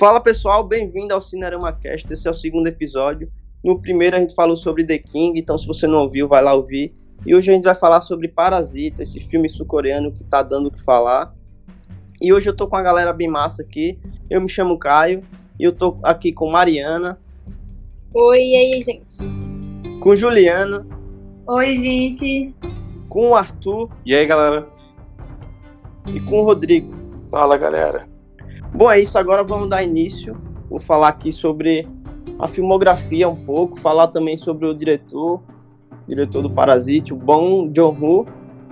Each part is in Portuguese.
Fala pessoal, bem-vindo ao Cinerama Cast. Esse é o segundo episódio. No primeiro a gente falou sobre The King, então se você não ouviu, vai lá ouvir. E hoje a gente vai falar sobre Parasita, esse filme sul-coreano que tá dando o que falar. E hoje eu tô com a galera bem massa aqui. Eu me chamo Caio e eu tô aqui com Mariana. Oi, e aí, gente? Com Juliana. Oi, gente. Com o Arthur. E aí, galera? E com o Rodrigo. Fala, galera. Bom, é isso. Agora vamos dar início. Vou falar aqui sobre a filmografia um pouco, falar também sobre o diretor, diretor do Parasite, o Bong Joon-ho,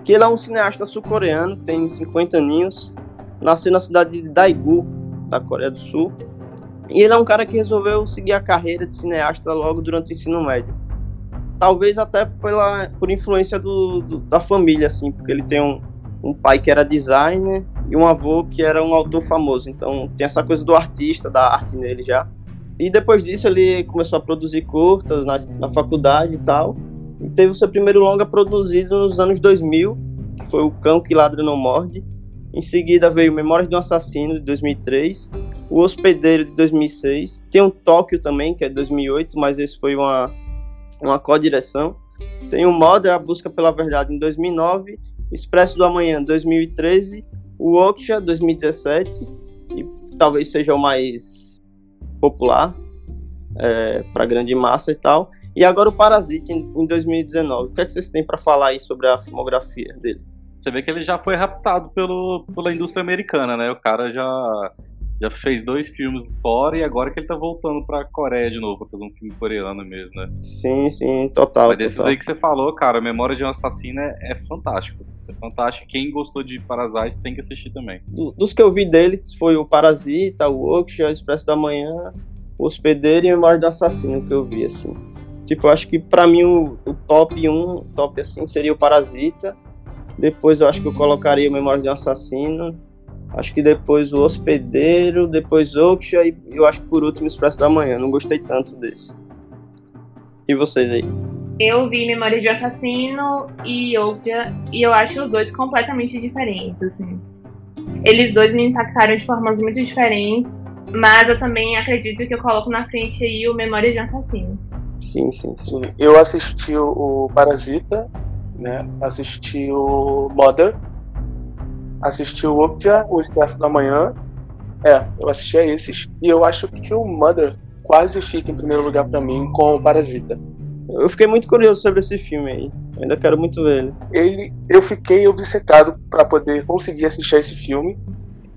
que ele é um cineasta sul-coreano, tem 50 aninhos, nasceu na cidade de Daegu, da Coreia do Sul. E ele é um cara que resolveu seguir a carreira de cineasta logo durante o ensino médio. Talvez até pela, por influência do, do da família, assim, porque ele tem um, um pai que era designer e um avô que era um autor famoso. Então tem essa coisa do artista, da arte nele já. E depois disso ele começou a produzir curtas na, na faculdade e tal. E teve o seu primeiro longa produzido nos anos 2000, que foi O Cão que Ladra Não Morde. Em seguida veio Memórias de um Assassino, de 2003. O Hospedeiro, de 2006. Tem o Tóquio também, que é de 2008, mas esse foi uma, uma co-direção. Tem o Mother, A Busca pela Verdade, em 2009. Expresso do Amanhã, 2013 o Okja 2017, e talvez seja o mais popular é, para grande massa e tal. E agora o Parasite em, 2019. O que, é que vocês têm para falar aí sobre a filmografia dele? Você vê que ele já foi raptado pelo, pela indústria americana, né? O cara já, já fez dois filmes fora e agora que ele tá voltando pra Coreia de novo pra fazer um filme coreano mesmo, né? Sim, sim, total. Mas desses total. aí que você falou, cara, Memória de um Assassino é, é fantástico. Fantástico. Quem gostou de Parasite tem que assistir também. Do, dos que eu vi dele foi o Parasita, o Oksha, o Expresso da Manhã, o Hospedeiro e Memória do Assassino que eu vi, assim. Tipo, eu acho que pra mim o, o top 1, top assim, seria o Parasita. Depois eu acho que eu colocaria o Memória um Assassino. Acho que depois o Hospedeiro, depois Oksha e eu acho que por último o Expresso da Manhã. Não gostei tanto desse. E vocês aí? Eu vi Memórias de Assassino e Okja, e eu acho os dois completamente diferentes, assim. Eles dois me impactaram de formas muito diferentes, mas eu também acredito que eu coloco na frente aí o Memórias de Assassino. Sim, sim, sim. Eu assisti o Parasita, né? Assisti o Mother, assisti o Okja, o Expresso da Manhã. É, eu assisti a esses. E eu acho que o Mother quase fica em primeiro lugar para mim com o Parasita. Eu fiquei muito curioso sobre esse filme aí. Eu ainda quero muito ver ele. ele eu fiquei obcecado para poder conseguir assistir esse filme.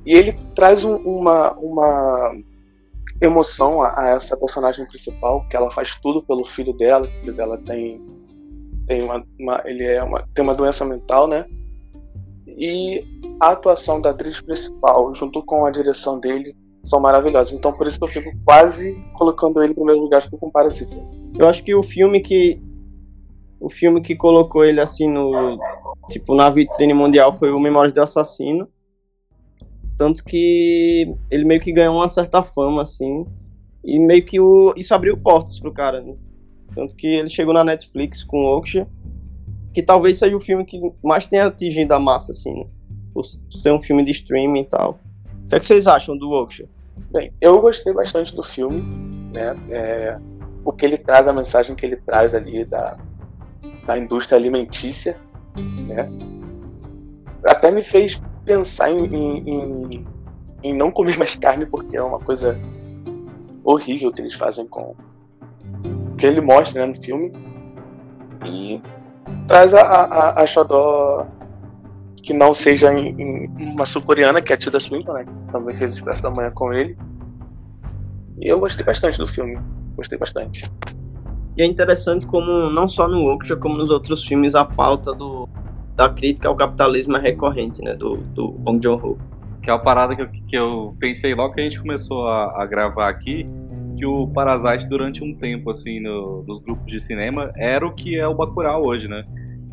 E ele traz um, uma, uma emoção a, a, essa personagem principal, que ela faz tudo pelo filho dela. O filho dela tem, tem, uma, uma ele é uma, tem uma doença mental, né? E a atuação da atriz principal, junto com a direção dele, são maravilhosas. Então por isso que eu fico quase colocando ele no primeiro lugar, fico com Parasita. Eu acho que o filme que o filme que colocou ele assim no tipo na vitrine mundial foi o Memórias do Assassino. Tanto que ele meio que ganhou uma certa fama assim, e meio que o isso abriu portas pro cara, né? Tanto que ele chegou na Netflix com Oksha, que talvez seja o filme que mais tenha atingido a massa assim, né? Por ser um filme de streaming e tal. O que, é que vocês acham do Oksha? Bem, eu gostei bastante do filme, né? É, o que ele traz, a mensagem que ele traz ali da, da indústria alimentícia, né? Até me fez pensar em, em, em, não comer mais carne, porque é uma coisa horrível que eles fazem com. que ele mostra né, no filme. E traz a, a, a Xodó que não seja em, em uma sul-coreana, que é a Tilda Swinton, né? Também fez o Expresso da Manhã com ele. E eu gostei bastante do filme. Gostei bastante. E é interessante como, não só no Okja, como nos outros filmes, a pauta do, da crítica ao capitalismo é recorrente, né? Do, do Bong Joon-ho. Que é uma parada que eu, que eu pensei logo que a gente começou a, a gravar aqui, que o Parasite, durante um tempo, assim, no, nos grupos de cinema, era o que é o Bacurau hoje, né?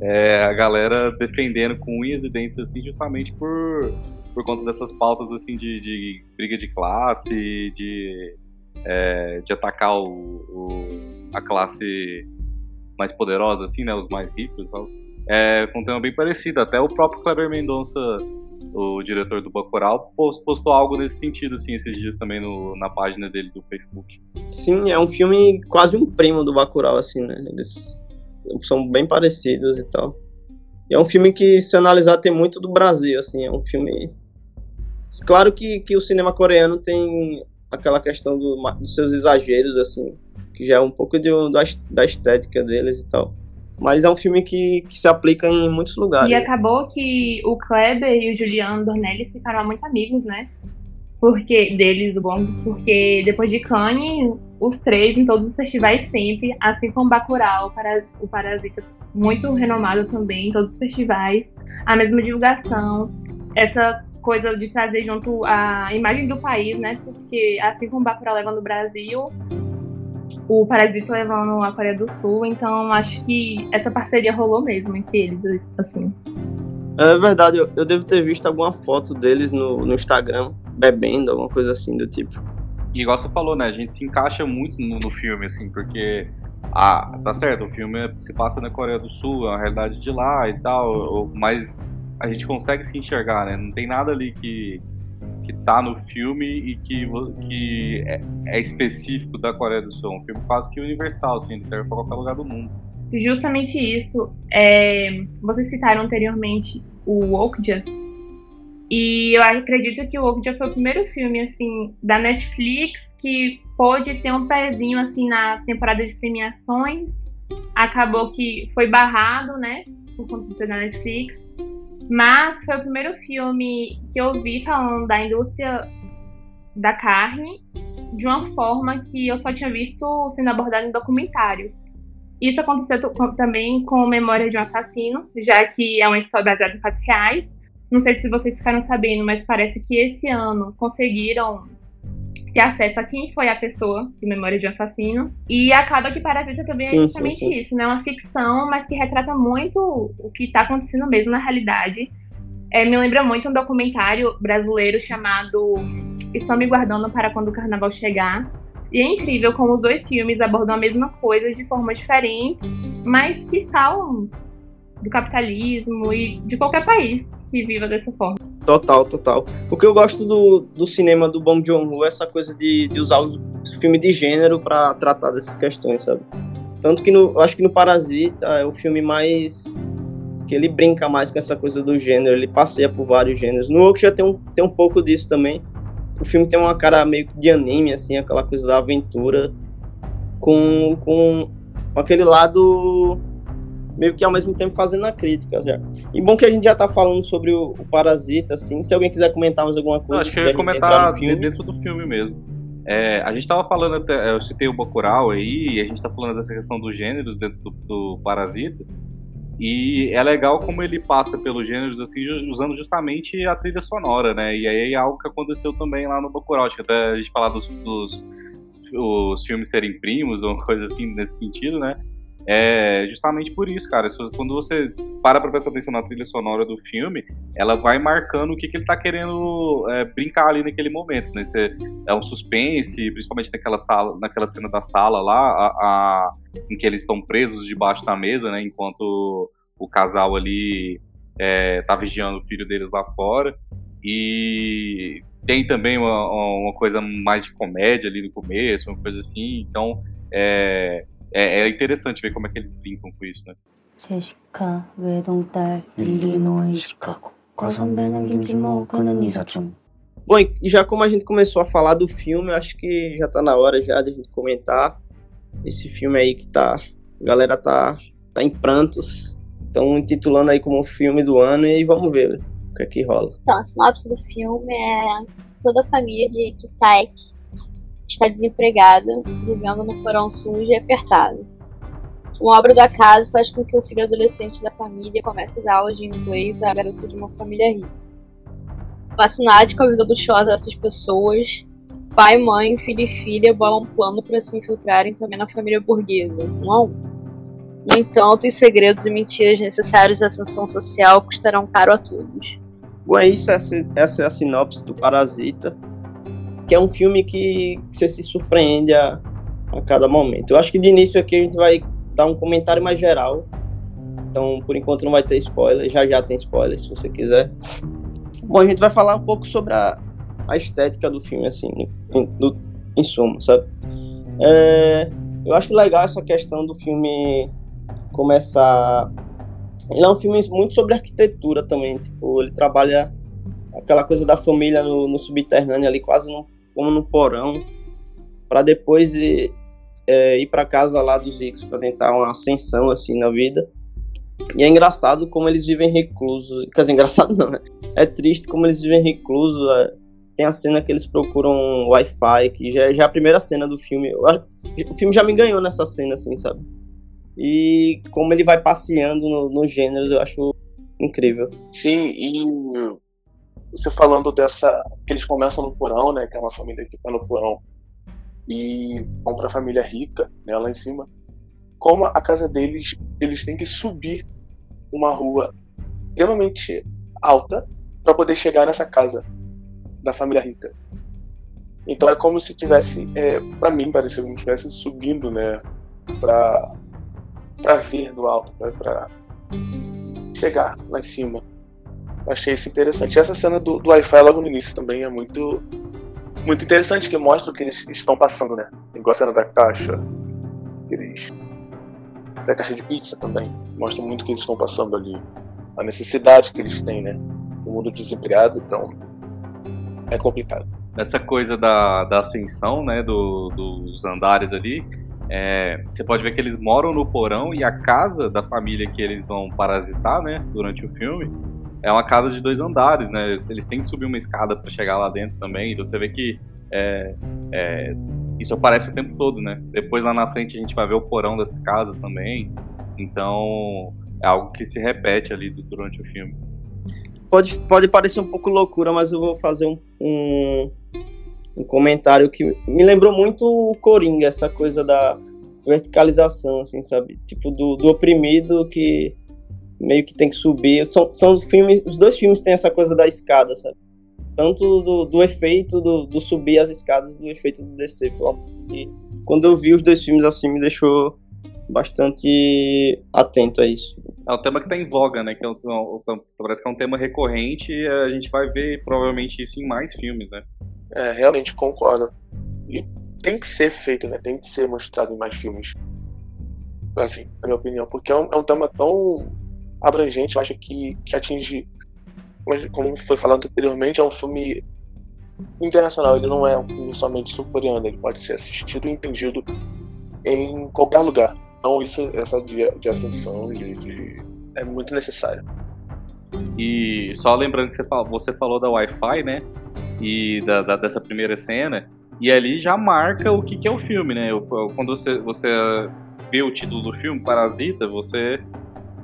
É, a galera defendendo com unhas e dentes, assim, justamente por, por conta dessas pautas, assim, de, de briga de classe, de é, de atacar o, o, a classe mais poderosa, assim, né? Os mais ricos. É, foi um tema bem parecido. Até o próprio Kleber Mendonça o diretor do Bacurau, postou algo nesse sentido, assim, esses dias também no, na página dele do Facebook. Sim, é um filme quase um primo do Bacurau, assim, né? Eles são bem parecidos e tal. E é um filme que, se analisar, tem muito do Brasil, assim, é um filme... Claro que, que o cinema coreano tem aquela questão do, dos seus exageros, assim, que já é um pouco de, da, da estética deles e tal. Mas é um filme que, que se aplica em muitos lugares. E acabou que o Kleber e o Juliano Dornelles ficaram muito amigos, né? Porque deles, do bom, porque depois de Cannes, os três em todos os festivais sempre, assim como Bacurau, para, o Parasita, muito renomado também em todos os festivais, a mesma divulgação, essa coisa de trazer junto a imagem do país, né? Porque assim como Bacurau leva no Brasil, o Parasita levando a Coreia do Sul, então acho que essa parceria rolou mesmo entre eles, assim. É verdade, eu, eu devo ter visto alguma foto deles no, no Instagram, bebendo, alguma coisa assim do tipo. E igual você falou, né, a gente se encaixa muito no, no filme, assim, porque ah, tá certo, o filme se passa na Coreia do Sul, é uma realidade de lá e tal, mas a gente consegue se enxergar, né? Não tem nada ali que que tá no filme e que, que é, é, específico da Coreia do Sul. Um filme quase que universal, assim, ele serve para qualquer lugar do mundo. Justamente isso. É, vocês citaram anteriormente o Okja. E eu acredito que o Okja foi o primeiro filme, assim, da Netflix que pôde ter um pezinho, assim, na temporada de premiações. Acabou que foi barrado, né, por conta da Netflix. Mas foi o primeiro filme que eu vi falando da indústria da carne de uma forma que eu só tinha visto sendo abordado em documentários. Isso aconteceu também com Memória de um Assassino, já que é uma história baseada em fatos reais. Não sei se vocês ficaram sabendo, mas parece que esse ano conseguiram ter acesso a quem foi a pessoa de Memória de um Assassino. E acaba que Parasita também é sim, é justamente sim, sim. isso, né? Uma ficção, mas que retrata muito o que está acontecendo mesmo na realidade. É, me lembra muito um documentário brasileiro chamado Estou Me Guardando para Quando o Carnaval Chegar. E é incrível como os dois filmes abordam a mesma coisa de formas diferentes, mas que falam do capitalismo e de qualquer país que viva dessa forma. Total, total. O que eu gosto do, do cinema do Bong Joon-ho é essa coisa de, de usar o filme de gênero para tratar dessas questões, sabe? Tanto que no, eu acho que no Parasita é o filme mais que ele brinca mais com essa coisa do gênero, ele passeia por vários gêneros. No outro já tem um, tem um pouco disso também. O filme tem uma cara meio de anime, assim, aquela coisa da aventura, com, com aquele lado meio que ao mesmo tempo fazendo a crítica. Já. E bom que a gente já tá falando sobre o, o Parasita, assim. Se alguém quiser comentar mais alguma coisa, Não, acho que eu ia comentar dentro do filme mesmo. É, a gente tava falando até, eu citei o Bacurau aí, e a gente tá falando dessa questão dos gêneros dentro do, do Parasita. E é legal como ele passa pelos gêneros assim, usando justamente a trilha sonora, né? E aí é algo que aconteceu também lá no Bacurau. Acho que até a gente falar dos, dos os filmes serem primos ou coisa assim nesse sentido, né? É justamente por isso, cara. Quando você para pra prestar atenção na trilha sonora do filme, ela vai marcando o que, que ele tá querendo é, brincar ali naquele momento, né? É um suspense, principalmente naquela sala, naquela cena da sala lá, a, a, em que eles estão presos debaixo da mesa, né? Enquanto o casal ali é, tá vigiando o filho deles lá fora. E tem também uma, uma coisa mais de comédia ali no começo, uma coisa assim. Então, é, é, é interessante ver como é que eles brincam com isso, né? Bom, e já como a gente começou a falar do filme, eu acho que já tá na hora já de a gente comentar esse filme aí que tá. A galera tá, tá em prantos. Estão intitulando aí como o filme do ano e vamos ver o que é que rola. Então, a sinopse do filme é toda a família de Kitaek está desempregada, vivendo no porão sujo e apertado. Uma obra do acaso faz com que o filho adolescente da família comece a dar aulas de inglês à garota de uma família rica. Fascinado com a vida luxuosa dessas pessoas, pai, mãe, filho e filha bolam um plano para se infiltrarem também na família burguesa, um a um. No entanto, os segredos e mentiras necessários à ascensão social custarão caro a todos. Bom, é isso, essa, essa é a sinopse do Parasita que é um filme que, que você se surpreende a, a cada momento. Eu acho que de início aqui a gente vai dar um comentário mais geral. Então, por enquanto não vai ter spoiler, já já tem spoiler se você quiser. Bom, a gente vai falar um pouco sobre a, a estética do filme, assim, em, no, em suma, sabe? É, eu acho legal essa questão do filme começar. Ele é um filme muito sobre arquitetura também, tipo, ele trabalha aquela coisa da família no, no subterrâneo ali, quase no, como no porão, para depois ir, é, ir para casa lá dos ricos para tentar uma ascensão assim na vida. E é engraçado como eles vivem reclusos. Quer dizer, engraçado não, né? É triste como eles vivem reclusos. É... Tem a cena que eles procuram Wi-Fi, que já, já é a primeira cena do filme. O filme já me ganhou nessa cena, assim, sabe? E como ele vai passeando nos no gêneros, eu acho incrível. Sim, e você falando dessa. Eles começam no porão, né? Que é uma família que tá no porão. E vão pra família rica, né? Lá em cima como a casa deles, eles têm que subir uma rua extremamente alta para poder chegar nessa casa da família rica. Então é como se tivesse, é, para mim pareceu como se estivesse subindo, né, para para ver do alto, para chegar lá em cima. Achei isso interessante. Essa cena do, do Wi-Fi logo no início também é muito muito interessante que mostra o que eles estão passando, né? Igual a cena da caixa, eles da caixa de pizza também. Mostra muito o que eles estão passando ali. A necessidade que eles têm, né? O mundo desempregado, então é complicado. Essa coisa da, da ascensão, né, do, dos andares ali, é, você pode ver que eles moram no porão e a casa da família que eles vão parasitar, né, durante o filme, é uma casa de dois andares, né? Eles, têm que subir uma escada para chegar lá dentro também. Então você vê que é, é, isso aparece o tempo todo, né? Depois lá na frente a gente vai ver o porão dessa casa também. Então é algo que se repete ali durante o filme. Pode, pode parecer um pouco loucura, mas eu vou fazer um, um, um comentário que me lembrou muito o Coringa, essa coisa da verticalização, assim, sabe? Tipo, do, do oprimido que meio que tem que subir. São, são filmes, os dois filmes têm essa coisa da escada, sabe? tanto do, do efeito do, do, subir as escadas do efeito do descer. E quando eu vi os dois filmes assim, me deixou bastante atento a isso. É um tema que está em voga, né? Que é um, parece que é um tema recorrente e a gente vai ver provavelmente isso em mais filmes, né? É, realmente concordo. E tem que ser feito, né? Tem que ser mostrado em mais filmes. Assim, na minha opinião, porque é um, é um tema tão abrangente, eu acho que, que atinge como foi falado anteriormente, é um filme internacional. Ele não é um filme somente sul-coreano. Ele pode ser assistido e entendido em qualquer lugar. Então, isso, essa de, de ascensão de, de, é muito necessário. E só lembrando que você falou, você falou da Wi-Fi, né? E da, da, dessa primeira cena. E ali já marca o que, que é o filme, né? Quando você, você vê o título do filme, Parasita, você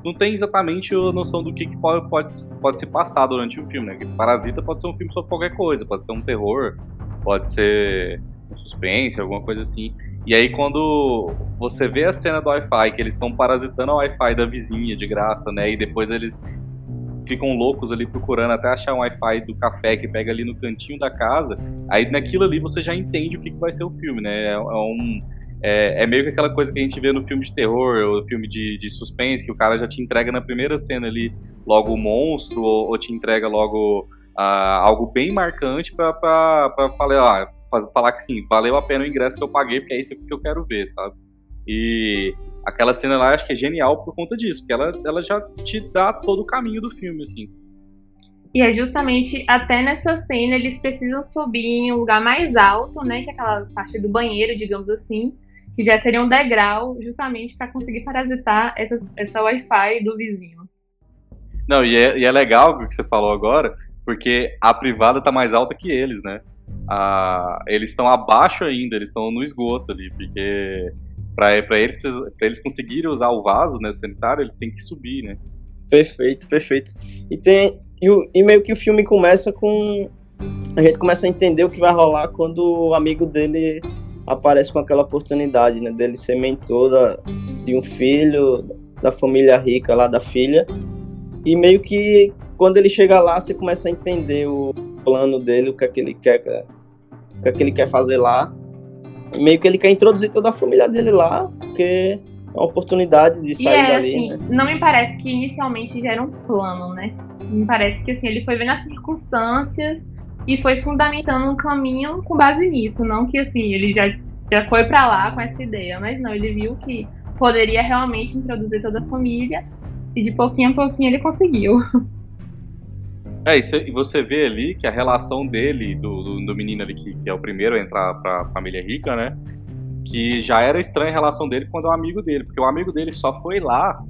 não tem exatamente a noção do que, que pode, pode, pode se passar durante o filme, né? Parasita pode ser um filme sobre qualquer coisa, pode ser um terror, pode ser um suspense, alguma coisa assim. E aí quando você vê a cena do Wi-Fi, que eles estão parasitando a Wi-Fi da vizinha de graça, né? E depois eles ficam loucos ali procurando até achar um Wi-Fi do café que pega ali no cantinho da casa. Aí naquilo ali você já entende o que, que vai ser o filme, né? É, é um é, é, meio que aquela coisa que a gente vê no filme de terror ou filme de, de suspense, que o cara já te entrega na primeira cena ali logo o monstro, ou, ou te entrega logo uh, algo bem marcante pra, pra, pra falar, ah, falar que sim, valeu a pena o ingresso que eu paguei, porque é isso que eu quero ver, sabe? E aquela cena lá acho que é genial por conta disso, porque ela, ela já te dá todo o caminho do filme, assim. E é justamente até nessa cena eles precisam subir em um lugar mais alto, né? Que é aquela parte do banheiro, digamos assim que já seria um degrau justamente para conseguir parasitar essa, essa Wi-Fi do vizinho. Não, e é, e é legal o que você falou agora, porque a privada tá mais alta que eles, né? Ah, eles estão abaixo ainda, eles estão no esgoto ali, porque para eles, pra eles conseguirem usar o vaso né, o sanitário, eles têm que subir, né? Perfeito, perfeito. E tem e, e meio que o filme começa com a gente começa a entender o que vai rolar quando o amigo dele aparece com aquela oportunidade, né, dele ser mentor da, de um filho da família rica lá da filha. E meio que quando ele chega lá, você começa a entender o plano dele, o que é que ele quer, o que é que ele quer fazer lá. E meio que ele quer introduzir toda a família dele lá, porque é uma oportunidade de sair e é, dali. Assim, né? Não me parece que inicialmente já era um plano, né? Me parece que assim, ele foi vendo as circunstâncias e foi fundamentando um caminho com base nisso, não que assim, ele já, já foi para lá com essa ideia, mas não, ele viu que poderia realmente introduzir toda a família e de pouquinho a pouquinho ele conseguiu. É, e você vê ali que a relação dele, do, do, do menino ali, que, que, é o primeiro a entrar pra família rica, né? Que já era estranha a relação dele quando é um amigo dele, porque o amigo dele só foi lá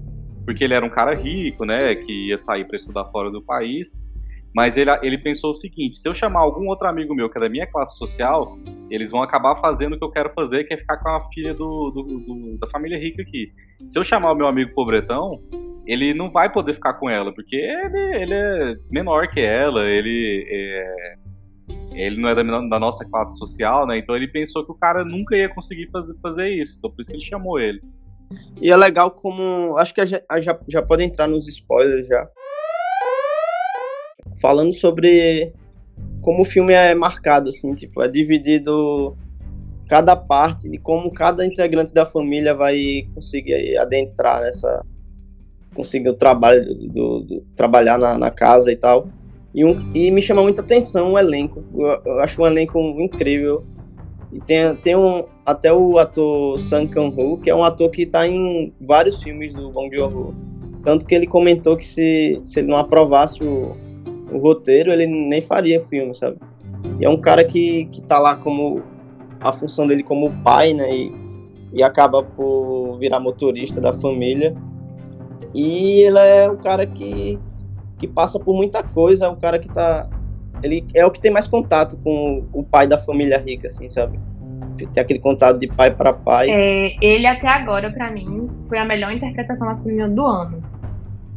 porque ele era um cara rico, né? Que ia sair para estudar fora do país. Mas ele, ele pensou o seguinte: se eu chamar algum outro amigo meu que é da minha classe social, eles vão acabar fazendo o que eu quero fazer, que é ficar com a filha do, do, do da família rica aqui. Se eu chamar o meu amigo pobretão, ele não vai poder ficar com ela, porque ele, ele é menor que ela, ele é, ele não é da, da, nossa classe social, né? Então ele pensou que o cara nunca ia conseguir fazer, fazer isso, então por isso que ele chamou ele. E é legal como. Acho que já, já, já pode entrar nos spoilers já. Falando sobre como o filme é marcado, assim, tipo, é dividido cada parte de como cada integrante da família vai conseguir adentrar nessa, conseguir o trabalho do, do trabalhar na, na, casa e tal. E, um, e me chama muita atenção o elenco. Eu, eu acho um elenco incrível. E tem, tem um, até o ator Sang Kang-ho, que é um ator que está em vários filmes do Bong Joon-ho. Tanto que ele comentou que se, se ele não aprovasse o, o roteiro, ele nem faria filme, sabe? E é um cara que, que tá lá como a função dele como pai, né? E, e acaba por virar motorista da família. E ele é o cara que, que passa por muita coisa, é o cara que tá. Ele é o que tem mais contato com o pai da família rica, assim, sabe? Tem aquele contato de pai para pai. É, ele até agora, para mim, foi a melhor interpretação masculina do ano.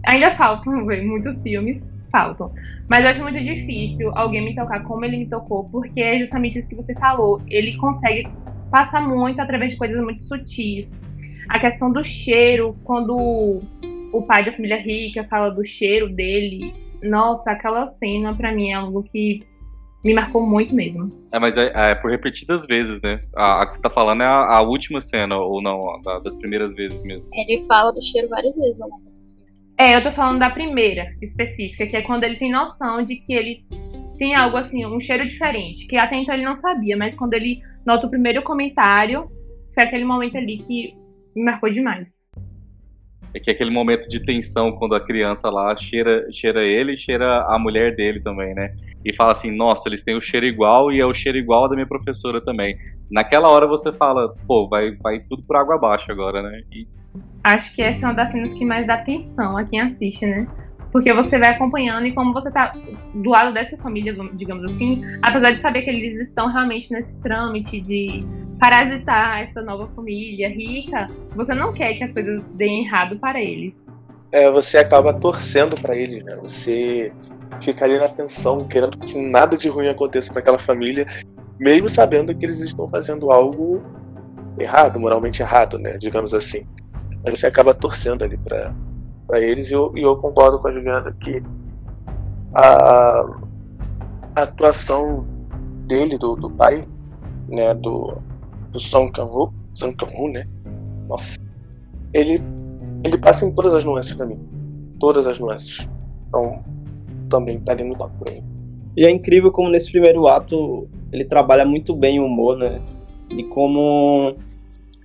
Ainda faltam muitos filmes, faltam. Mas eu acho muito difícil alguém me tocar como ele me tocou, porque é justamente isso que você falou. Ele consegue passar muito através de coisas muito sutis. A questão do cheiro, quando o pai da família rica fala do cheiro dele. Nossa, aquela cena para mim é algo que me marcou muito mesmo. É, mas é, é por repetidas vezes, né? A, a, que você tá falando é a, a última cena, ou não, da, das primeiras vezes mesmo. Ele fala do cheiro várias vezes, né? É, eu tô falando da primeira específica, que é quando ele tem noção de que ele tem algo assim, um cheiro diferente, que até então ele não sabia, mas quando ele nota o primeiro comentário, foi aquele momento ali que me marcou demais. É que é aquele momento de tensão quando a criança lá cheira, cheira ele e cheira a mulher dele também, né? E fala assim, nossa, eles têm o cheiro igual e é o cheiro igual da minha professora também. Naquela hora você fala, pô, vai, vai tudo por água abaixo agora, né? E... Acho que essa é uma das cenas que mais dá tensão a quem assiste, né? Porque você vai acompanhando e como você tá do lado dessa família, digamos assim, apesar de saber que eles estão realmente nesse trâmite de parasitar essa nova família rica, você não quer que as coisas deem errado para eles. É, você acaba torcendo para eles, né? Você fica ali na tensão, querendo que nada de ruim aconteça com aquela família, mesmo sabendo que eles estão fazendo algo errado, moralmente errado, né? Digamos assim. Mas você acaba torcendo ali para eles e eu, e eu, concordo com a Juliana que a, a atuação dele, do, do pai, né, do, do Song Kang-ho, Song Kang-ho, né, nossa, ele, ele passa em todas as nuances para mim, todas as nuances, então também tá ali no top pra mim. E é incrível como nesse primeiro ato ele trabalha muito bem o humor, né, de como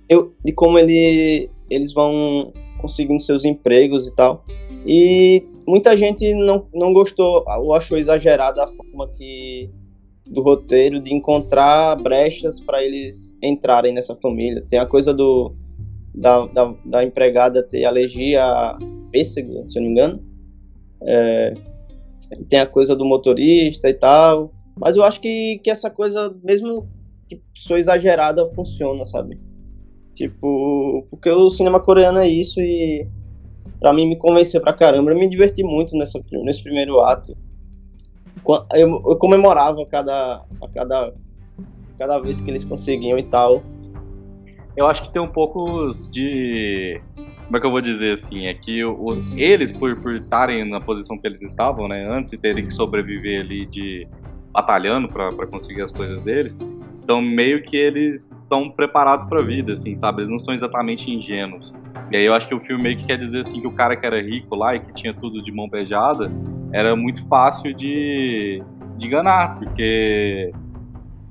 eu, de como ele eles vão conseguindo seus empregos e tal. E muita gente não, não gostou ou achou exagerada a forma que do roteiro de encontrar brechas para eles entrarem nessa família. Tem a coisa do da, da, da empregada ter alergia a pêssego, se eu não me engano. É, tem a coisa do motorista e tal. Mas eu acho que, que essa coisa, mesmo que sou exagerada, funciona, sabe? Tipo, porque o cinema coreano é isso e pra mim me convenceu pra caramba. Eu me diverti muito nessa, nesse primeiro ato. Eu, eu comemorava cada, a cada, cada vez que eles conseguiam e tal. Eu acho que tem um pouco de. Como é que eu vou dizer assim? É que os, eles, por estarem na posição que eles estavam, né, antes de terem que sobreviver ali de batalhando para conseguir as coisas deles, então, meio que eles estão preparados para a vida, assim, sabe? Eles não são exatamente ingênuos. E aí eu acho que o filme meio que quer dizer, assim, que o cara que era rico lá e que tinha tudo de mão beijada, era muito fácil de, de enganar, porque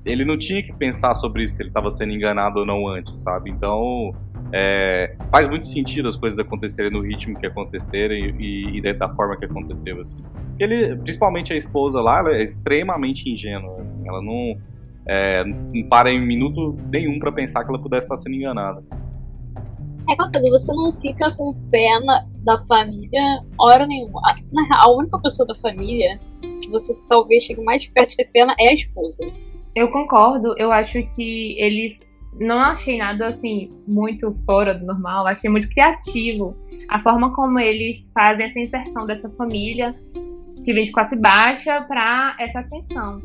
ele não tinha que pensar sobre isso, se ele estava sendo enganado ou não antes, sabe? Então, é, faz muito sentido as coisas acontecerem no ritmo que acontecerem e, e da forma que aconteceu, assim. Ele, principalmente a esposa lá, ela é extremamente ingênua, assim, ela não, é, não para em minuto nenhum para pensar que ela pudesse estar sendo enganada. É coisa, você não fica com pena da família hora nenhuma. Na real, a única pessoa da família que você talvez chegue mais perto de ter pena é a esposa. Eu concordo, eu acho que eles. Não achei nada assim muito fora do normal, achei muito criativo a forma como eles fazem essa inserção dessa família que vem de classe baixa para essa ascensão.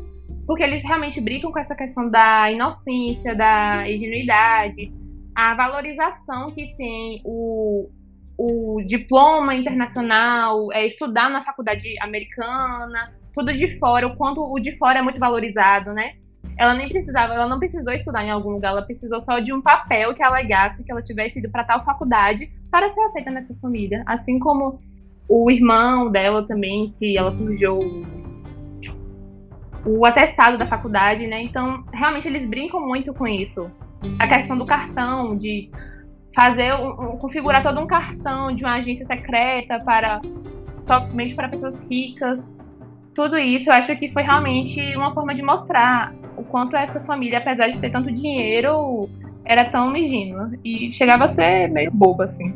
Porque eles realmente brincam com essa questão da inocência, da ingenuidade, a valorização que tem o, o diploma internacional, é, estudar na faculdade americana, tudo de fora, o quanto o de fora é muito valorizado, né? Ela nem precisava, ela não precisou estudar em algum lugar, ela precisou só de um papel que alegasse que ela tivesse ido para tal faculdade para ser aceita nessa família. Assim como o irmão dela também, que ela forjou o atestado da faculdade, né? Então, realmente eles brincam muito com isso. A questão do cartão, de fazer um, um, configurar todo um cartão de uma agência secreta para somente para pessoas ricas. Tudo isso eu acho que foi realmente uma forma de mostrar o quanto essa família, apesar de ter tanto dinheiro, era tão ingênua e chegava a ser meio boba assim.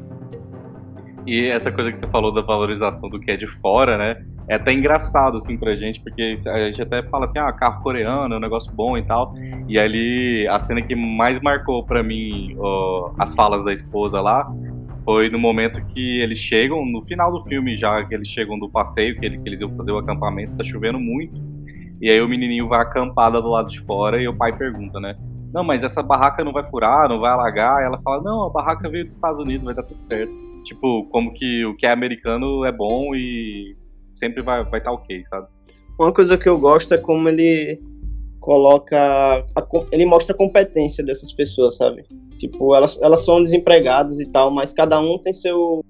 E essa coisa que você falou da valorização do que é de fora, né? É até engraçado, assim, pra gente, porque a gente até fala assim, ah, carro coreano é um negócio bom e tal. E ali, a cena que mais marcou pra mim ó, as falas da esposa lá foi no momento que eles chegam, no final do filme já, que eles chegam do passeio, que, que eles iam fazer o acampamento, tá chovendo muito. E aí o menininho vai acampada do lado de fora e o pai pergunta, né? Não, mas essa barraca não vai furar, não vai alagar. E ela fala, não, a barraca veio dos Estados Unidos, vai dar tudo certo. Tipo, como que o que é americano é bom e sempre vai estar vai tá ok, sabe? Uma coisa que eu gosto é como ele coloca. A, ele mostra a competência dessas pessoas, sabe? Tipo, elas, elas são desempregadas e tal, mas cada um tem seu.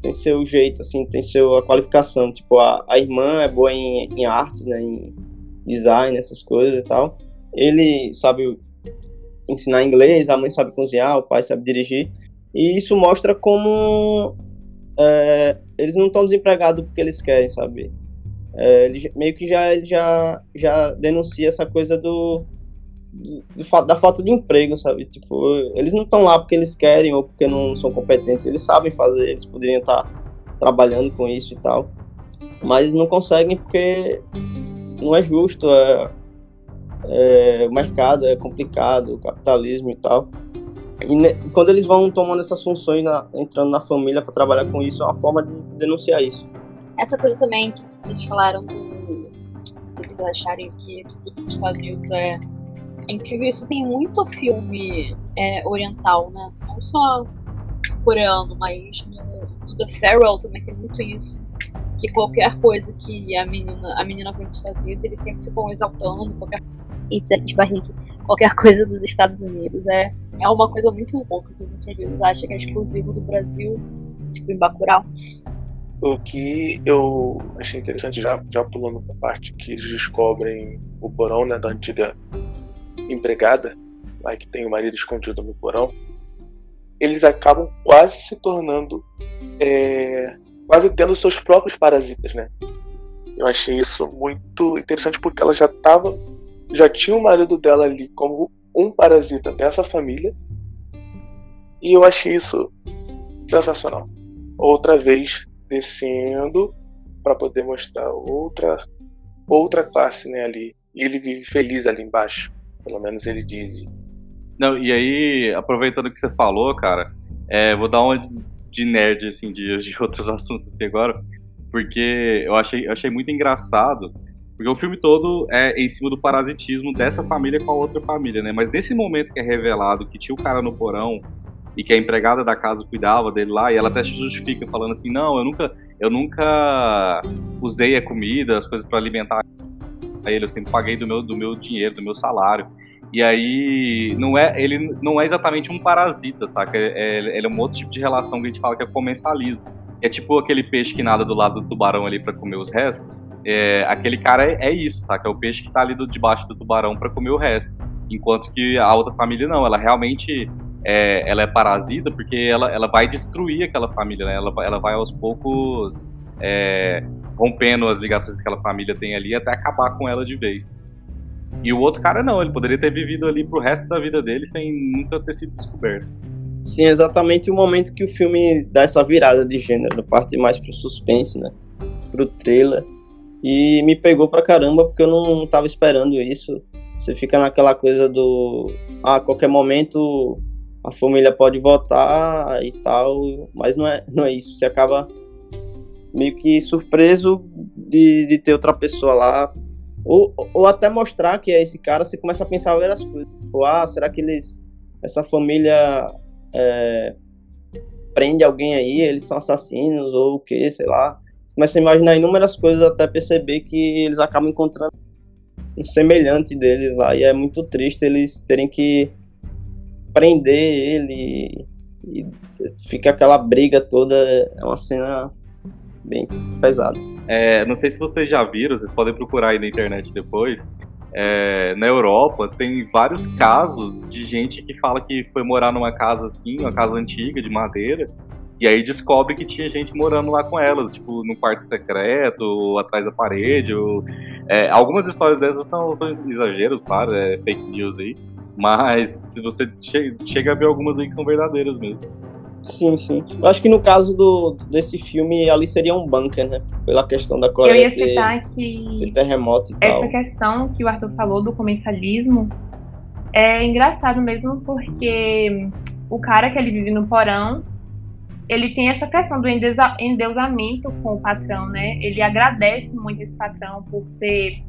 Tem seu jeito, assim, tem sua qualificação. Tipo, a, a irmã é boa em, em artes, né? Em design, essas coisas e tal. Ele sabe ensinar inglês, a mãe sabe cozinhar, o pai sabe dirigir. E isso mostra como é, eles não estão desempregados porque eles querem, sabe? É, ele meio que já, ele já, já denuncia essa coisa do, do, do, da falta de emprego, sabe? Tipo, eles não estão lá porque eles querem ou porque não são competentes, eles sabem fazer, eles poderiam estar trabalhando com isso e tal, mas não conseguem porque não é justo, é, é, o mercado é complicado, o capitalismo e tal. E ne, quando eles vão tomando essas funções, na, entrando na família para trabalhar com isso, é uma forma de denunciar isso. Essa coisa também que vocês falaram do, eles acharem que tudo dos Estados Unidos é, é incrível. Isso tem muito filme é, oriental, né? Não só coreano, mas no, no The Farewell também tem muito isso. Que qualquer coisa que a menina, a menina vem dos Estados Unidos, eles sempre ficam exaltando qualquer It's barrique, qualquer coisa dos Estados Unidos. É, é uma coisa muito louca que muitas vezes acha que é exclusivo do Brasil, tipo em Bacurau. O que eu achei interessante, já, já pulando para a parte que eles descobrem o porão né, da antiga empregada, lá que tem o marido escondido no porão, eles acabam quase se tornando. É, quase tendo seus próprios parasitas, né? Eu achei isso muito interessante porque ela já estava já tinha o marido dela ali como um parasita dessa família. E eu achei isso sensacional. Outra vez descendo para poder mostrar outra outra classe né, ali. E ele vive feliz ali embaixo. Pelo menos ele diz. Não, e aí, aproveitando que você falou, cara, é, vou dar uma de nerd, assim, de, de outros assuntos assim, agora, porque eu achei, eu achei muito engraçado porque o filme todo é em cima do parasitismo dessa família com a outra família, né? Mas nesse momento que é revelado que tinha o cara no porão e que a empregada da casa cuidava dele lá, e ela até se justifica falando assim: "Não, eu nunca eu nunca usei a comida, as coisas para alimentar ele, eu sempre paguei do meu do meu dinheiro, do meu salário". E aí não é ele não é exatamente um parasita, saca? É, é, ele é um outro tipo de relação que a gente fala que é comensalismo é tipo aquele peixe que nada do lado do tubarão ali para comer os restos. É, aquele cara é, é, isso, saca? É o peixe que tá ali do, debaixo do tubarão para comer o resto. Enquanto que a outra família não, ela realmente é, ela é parasita porque ela, ela vai destruir aquela família, né? Ela, ela vai aos poucos é, rompendo as ligações que aquela família tem ali até acabar com ela de vez. E o outro cara não, ele poderia ter vivido ali pro resto da vida dele sem nunca ter sido descoberto. Sim, exatamente o momento que o filme dá essa virada de gênero, parte mais pro suspense, né? Pro thriller. E me pegou pra caramba porque eu não tava esperando isso. Você fica naquela coisa do. Ah, a qualquer momento a família pode votar e tal, mas não é, não é isso. Você acaba meio que surpreso de, de ter outra pessoa lá. Ou, ou até mostrar que é esse cara, você começa a pensar várias coisas. Tipo, ah, será que eles. Essa família é, prende alguém aí, eles são assassinos ou o que, sei lá. Começa a imaginar inúmeras coisas até perceber que eles acabam encontrando um semelhante deles lá e é muito triste eles terem que prender ele e fica aquela briga toda, é uma cena bem pesada. É, não sei se vocês já viram, vocês podem procurar aí na internet depois, é, na Europa tem vários casos de gente que fala que foi morar numa casa assim, uma casa antiga de madeira, e aí descobre que tinha gente morando lá com elas, tipo, num quarto secreto, ou atrás da parede. Ou, é, algumas histórias dessas são, são exageros, claro, é fake news aí. Mas se você chega, chega a ver algumas aí que são verdadeiras mesmo. Sim, sim. Eu acho que no caso do, desse filme, ali seria um bunker, né? Pela questão da Coreia. Eu ia citar ter, que. Ter terremoto e essa tal. questão que o Arthur falou do comensalismo é engraçado mesmo porque o cara que ele vive no porão, ele tem essa questão do endeusamento com o patrão, né? Ele agradece muito esse patrão por ter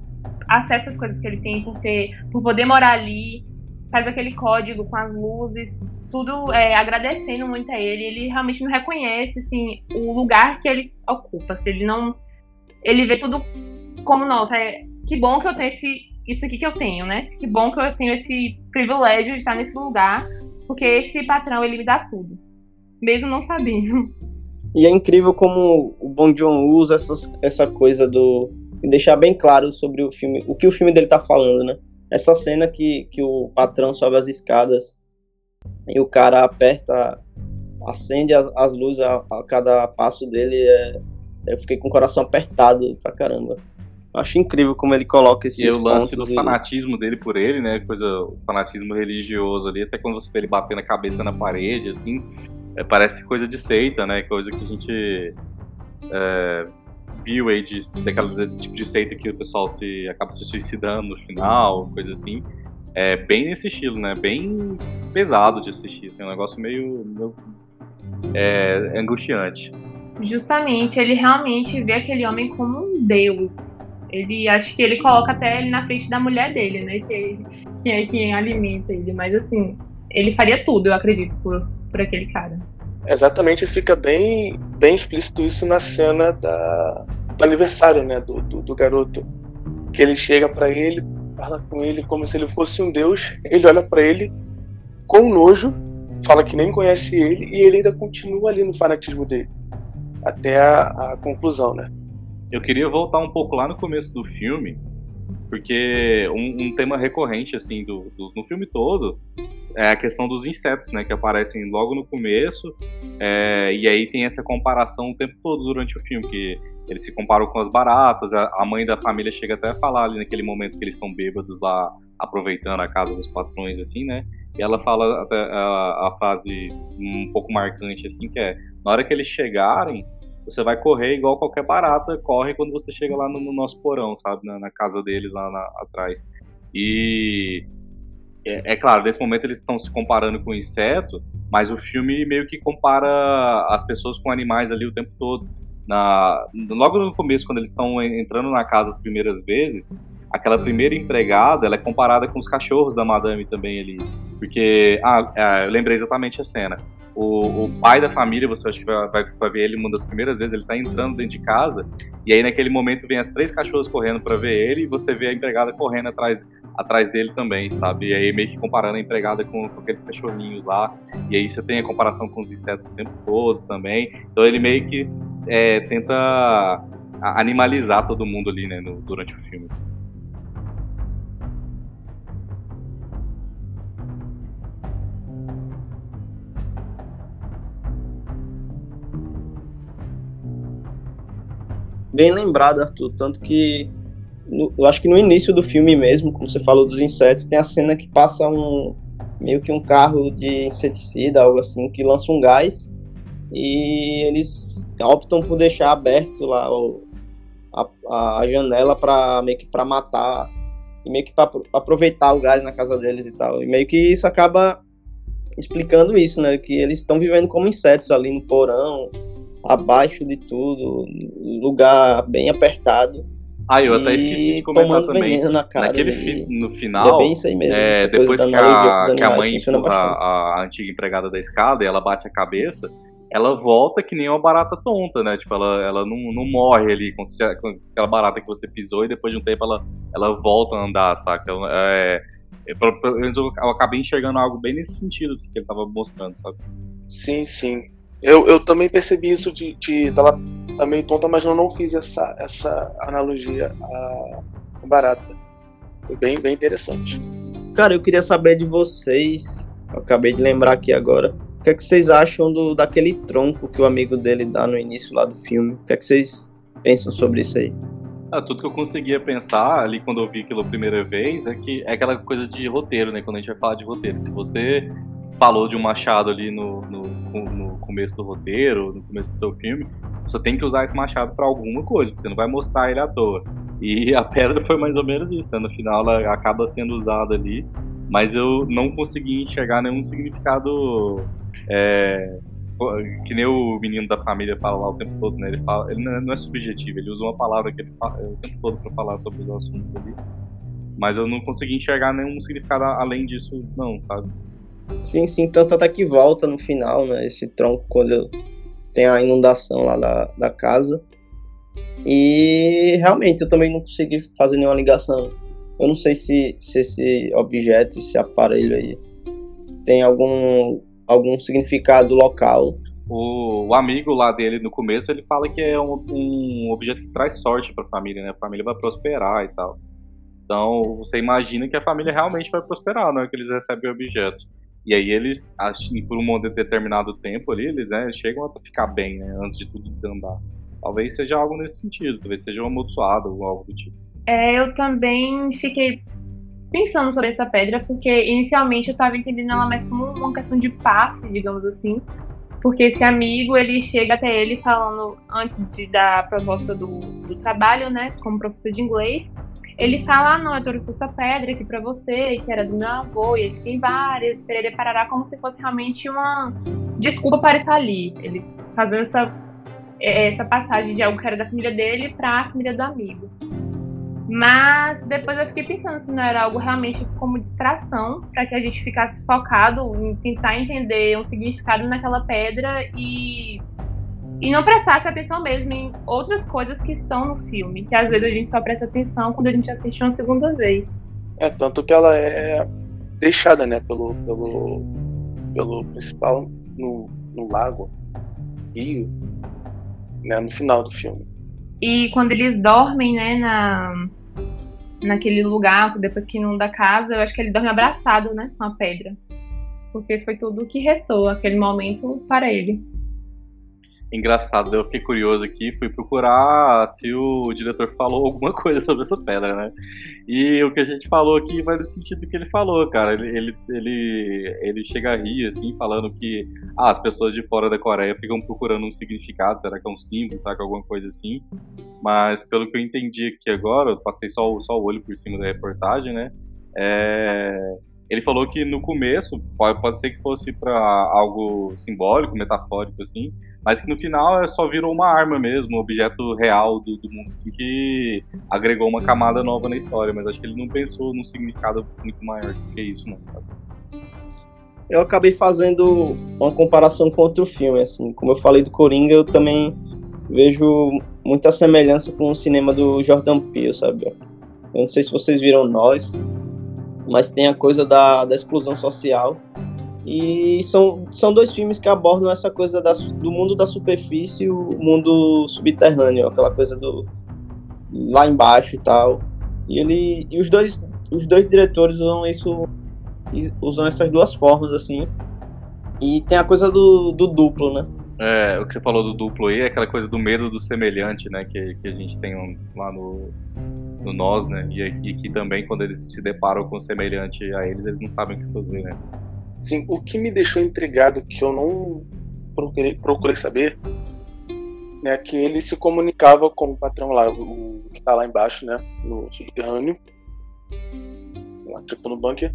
acesso às coisas que ele tem, por ter, por poder morar ali, faz aquele código com as luzes, tudo é, agradecendo muito a ele. Ele realmente não reconhece assim, o lugar que ele ocupa. Se ele não. Ele vê tudo como, nossa, é, que bom que eu tenho esse, isso aqui que eu tenho, né? Que bom que eu tenho esse privilégio de estar nesse lugar, porque esse patrão ele me dá tudo, mesmo não sabendo. E é incrível como o Bong Joon usa essas, essa coisa do deixar bem claro sobre o filme, o que o filme dele tá falando, né? Essa cena que, que o patrão sobe as escadas e o cara aperta, acende as, as luzes a, a, cada passo dele, é, eu fiquei com o coração apertado pra caramba. Acho incrível como ele coloca esses E o lance do e... fanatismo dele por ele, né? Coisa, o fanatismo religioso ali, até quando você vê ele batendo a cabeça na parede, assim, é, parece coisa de seita, né? Coisa que a gente é, viu aí de, daquela tipo de seita que o pessoal se acaba se suicidando no final, coisa assim. É bem nesse estilo, né? Bem pesado de assistir, assim, um negócio meio, meio é, angustiante. Justamente, ele realmente vê aquele homem como um deus. Ele acho que ele coloca até ele na frente da mulher dele, né? Que, que é quem alimenta ele. Mas assim, ele faria tudo, eu acredito, por, por aquele cara. Exatamente, fica bem, bem explícito isso na cena da, do aniversário, né, do, do, do garoto. Que ele chega para ele, fala com ele como se ele fosse um deus, ele olha para ele com nojo, fala que nem conhece ele e ele ainda continua ali no fanatismo dele. Até a, a conclusão, né? Eu queria voltar um pouco lá no começo do filme, porque um, um tema recorrente, assim, do, do, no filme todo é a questão dos insetos, né, que aparecem logo no começo, é, e aí tem essa comparação o tempo todo durante o filme, que eles se comparam com as baratas, a, a mãe da família chega até a falar ali naquele momento que eles estão bêbados lá, aproveitando a casa dos patrões, assim, né, e ela fala até a, a frase um pouco marcante, assim, que é, na hora que eles chegarem, você vai correr igual qualquer barata corre quando você chega lá no, no nosso porão, sabe? Na, na casa deles lá na, atrás. E é, é, claro, nesse momento eles estão se comparando com inseto, mas o filme meio que compara as pessoas com animais ali o tempo todo. Na, logo no começo, quando eles estão entrando na casa as primeiras vezes, aquela primeira empregada ela é comparada com os cachorros da madame também ali. Porque, ah, ah, eu lembrei exatamente a cena. O, o, pai da família, você acha que vai, vai, vai, ver ele uma das primeiras vezes, ele tá entrando dentro de casa, e aí naquele momento vem as três cachorras correndo para ver ele, e você vê a empregada correndo atrás, atrás dele também, sabe? E aí meio que comparando a empregada com, com aqueles cachorrinhos lá, e aí você tem a comparação com os insetos o tempo todo também. Então ele meio que é, tenta animalizar todo mundo ali, né, no, durante o filme. Assim. Bem lembrado, Arthur. Tanto que no, eu acho que no início do filme mesmo, como você falou dos insetos, tem a cena que passa um meio que um carro de inseticida, algo assim, que lança um gás e eles optam por deixar aberto lá o, a, a janela para meio que para matar e meio que para aproveitar o gás na casa deles e tal. E meio que isso acaba explicando isso, né? Que eles estão vivendo como insetos ali no porão, abaixo de tudo, lugar bem apertado. Ah, eu até esqueci de comentar também. Na cara, Naquele fi, no final, é bem isso aí mesmo, é, depois que a, que a mãe empurra a, a antiga empregada da escada e ela bate a cabeça, ela volta que nem uma barata tonta, né? Tipo, ela, ela não, não morre ali com, aquela barata que você pisou e depois de um tempo ela, ela volta a andar, saca? É, é, eu, eu acabei enxergando algo bem nesse sentido assim, que ele tava mostrando, sabe? Sim, sim. Eu, eu também percebi isso de, de ela tá meio tonta, mas eu não fiz essa, essa analogia à barata. Foi bem, bem interessante. Cara, eu queria saber de vocês. Eu acabei de lembrar aqui agora o que é que vocês acham do, daquele tronco que o amigo dele dá no início lá do filme? O que é que vocês pensam sobre isso aí? Ah, tudo que eu conseguia pensar ali quando eu vi aquilo a primeira vez é que é aquela coisa de roteiro, né? Quando a gente vai falar de roteiro. Se você falou de um machado ali no, no, no começo do roteiro, no começo do seu filme, você tem que usar esse machado para alguma coisa, porque você não vai mostrar ele à toa. E a pedra foi mais ou menos isso, né? No final ela acaba sendo usada ali, mas eu não consegui enxergar nenhum significado é, que nem o menino da família fala lá o tempo todo, né? Ele, fala, ele não é subjetivo, ele usa uma palavra que ele fala o tempo todo para falar sobre os assuntos ali. Mas eu não consegui enxergar nenhum significado além disso, não, sabe? Sim, sim, tanto até que volta no final, né? Esse tronco quando tem a inundação lá da, da casa. E realmente eu também não consegui fazer nenhuma ligação. Eu não sei se, se esse objeto, esse aparelho aí, tem algum algum significado local. O, amigo lá dele no começo ele fala que é um, um objeto que traz sorte para a família, né? A família vai prosperar e tal. Então você imagina que a família realmente vai prosperar, não é que eles recebem o objeto. E aí eles, por um determinado tempo ali, eles né, chegam a ficar bem, né? Antes de tudo desandar. Talvez seja algo nesse sentido, talvez seja um amaldiçoado ou algo do tipo. É, eu também fiquei pensando sobre essa pedra, porque inicialmente eu estava entendendo ela mais como uma questão de passe, digamos assim. Porque esse amigo, ele chega até ele falando, antes de dar a proposta do, do trabalho, né, como professor de inglês, ele fala, ah, não, eu trouxe essa pedra aqui para você, que era do meu avô, e ele tem várias, Pereira Parará, como se fosse realmente uma desculpa para estar ali. Ele fazendo essa, essa passagem de algo que era da família dele para a família do amigo. Mas depois eu fiquei pensando se não era algo realmente como distração, para que a gente ficasse focado em tentar entender um significado naquela pedra e, e não prestasse atenção mesmo em outras coisas que estão no filme, que às vezes a gente só presta atenção quando a gente assiste uma segunda vez. É, tanto que ela é deixada, né, pelo, pelo, pelo principal no, no lago, rio, né, no final do filme. E quando eles dormem, né, na, naquele lugar, depois que inunda a casa, eu acho que ele dorme abraçado, né, com a pedra. Porque foi tudo o que restou, aquele momento, para ele engraçado. Eu fiquei curioso aqui, fui procurar se o diretor falou alguma coisa sobre essa pedra, né? E o que a gente falou aqui vai no sentido que ele falou, cara. Ele, ele, ele, ele chega a rir, assim, falando que ah, as pessoas de fora da Coreia ficam procurando um significado, será que é um símbolo, será que é alguma coisa assim? Mas pelo que eu entendi aqui agora, eu passei só, só o olho por cima da reportagem, né? É, ele falou que no começo pode, pode ser que fosse para algo simbólico, metafórico, assim, mas que no final é só virou uma arma mesmo, um objeto real do, do mundo, assim, que agregou uma camada nova na história. Mas acho que ele não pensou num significado muito maior do que isso, não, sabe? eu acabei fazendo uma comparação com outro filme, assim. Como eu falei do Coringa, eu também vejo muita semelhança com o cinema do Jordan Peele, sabe? Eu não sei se vocês viram Nós, mas tem a coisa da, da explosão social. E são, são dois filmes que abordam essa coisa da, do mundo da superfície e o mundo subterrâneo, aquela coisa do lá embaixo e tal. E ele e os dois os dois diretores usam isso usam essas duas formas assim. E tem a coisa do, do duplo, né? É, o que você falou do duplo aí é aquela coisa do medo do semelhante, né? Que, que a gente tem lá no, no Nós, né? E, e que também, quando eles se deparam com o semelhante a eles, eles não sabem o que fazer, né? Sim, o que me deixou intrigado, que eu não procurei, procurei saber, né, que ele se comunicava com o patrão lá, o que tá lá embaixo, né, no subterrâneo, lá, tipo no bunker,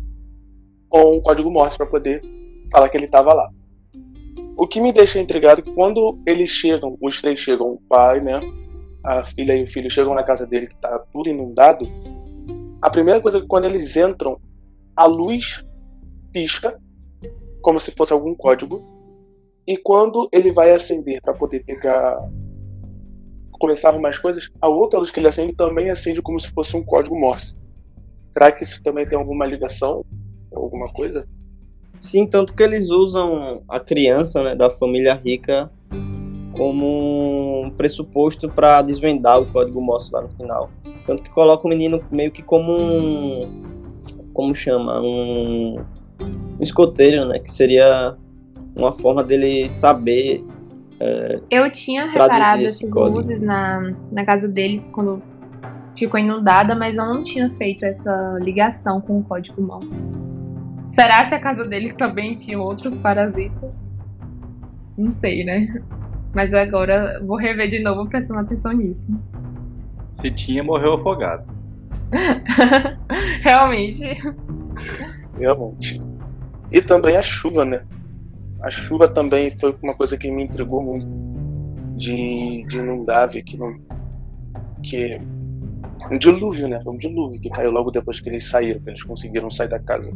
com o código Morse para poder falar que ele estava lá. O que me deixa intrigado é que quando eles chegam, os três chegam, o pai, né, a filha e o filho chegam na casa dele que está tudo inundado, a primeira coisa é que quando eles entram, a luz pisca como se fosse algum código. E quando ele vai acender para poder pegar começar as coisas, a outra luz que ele acende também acende como se fosse um código Morse. Será que isso também tem alguma ligação? Alguma coisa? Sim, tanto que eles usam a criança né, da família rica como um pressuposto para desvendar o código Morse lá no final. Tanto que coloca o menino meio que como um. Como chama? Um escoteiro, né? Que seria uma forma dele saber. É, eu tinha reparado essas código. luzes na, na casa deles quando ficou inundada, mas eu não tinha feito essa ligação com o código Morse. Será se a casa deles também tinha outros parasitas? Não sei, né? Mas agora vou rever de novo prestando atenção nisso. Se tinha, morreu afogado. Realmente. Realmente. E também a chuva, né? A chuva também foi uma coisa que me intrigou muito. De, de inundar, que não. Que. Um dilúvio, né? Foi um dilúvio que caiu logo depois que eles saíram, que eles conseguiram sair da casa.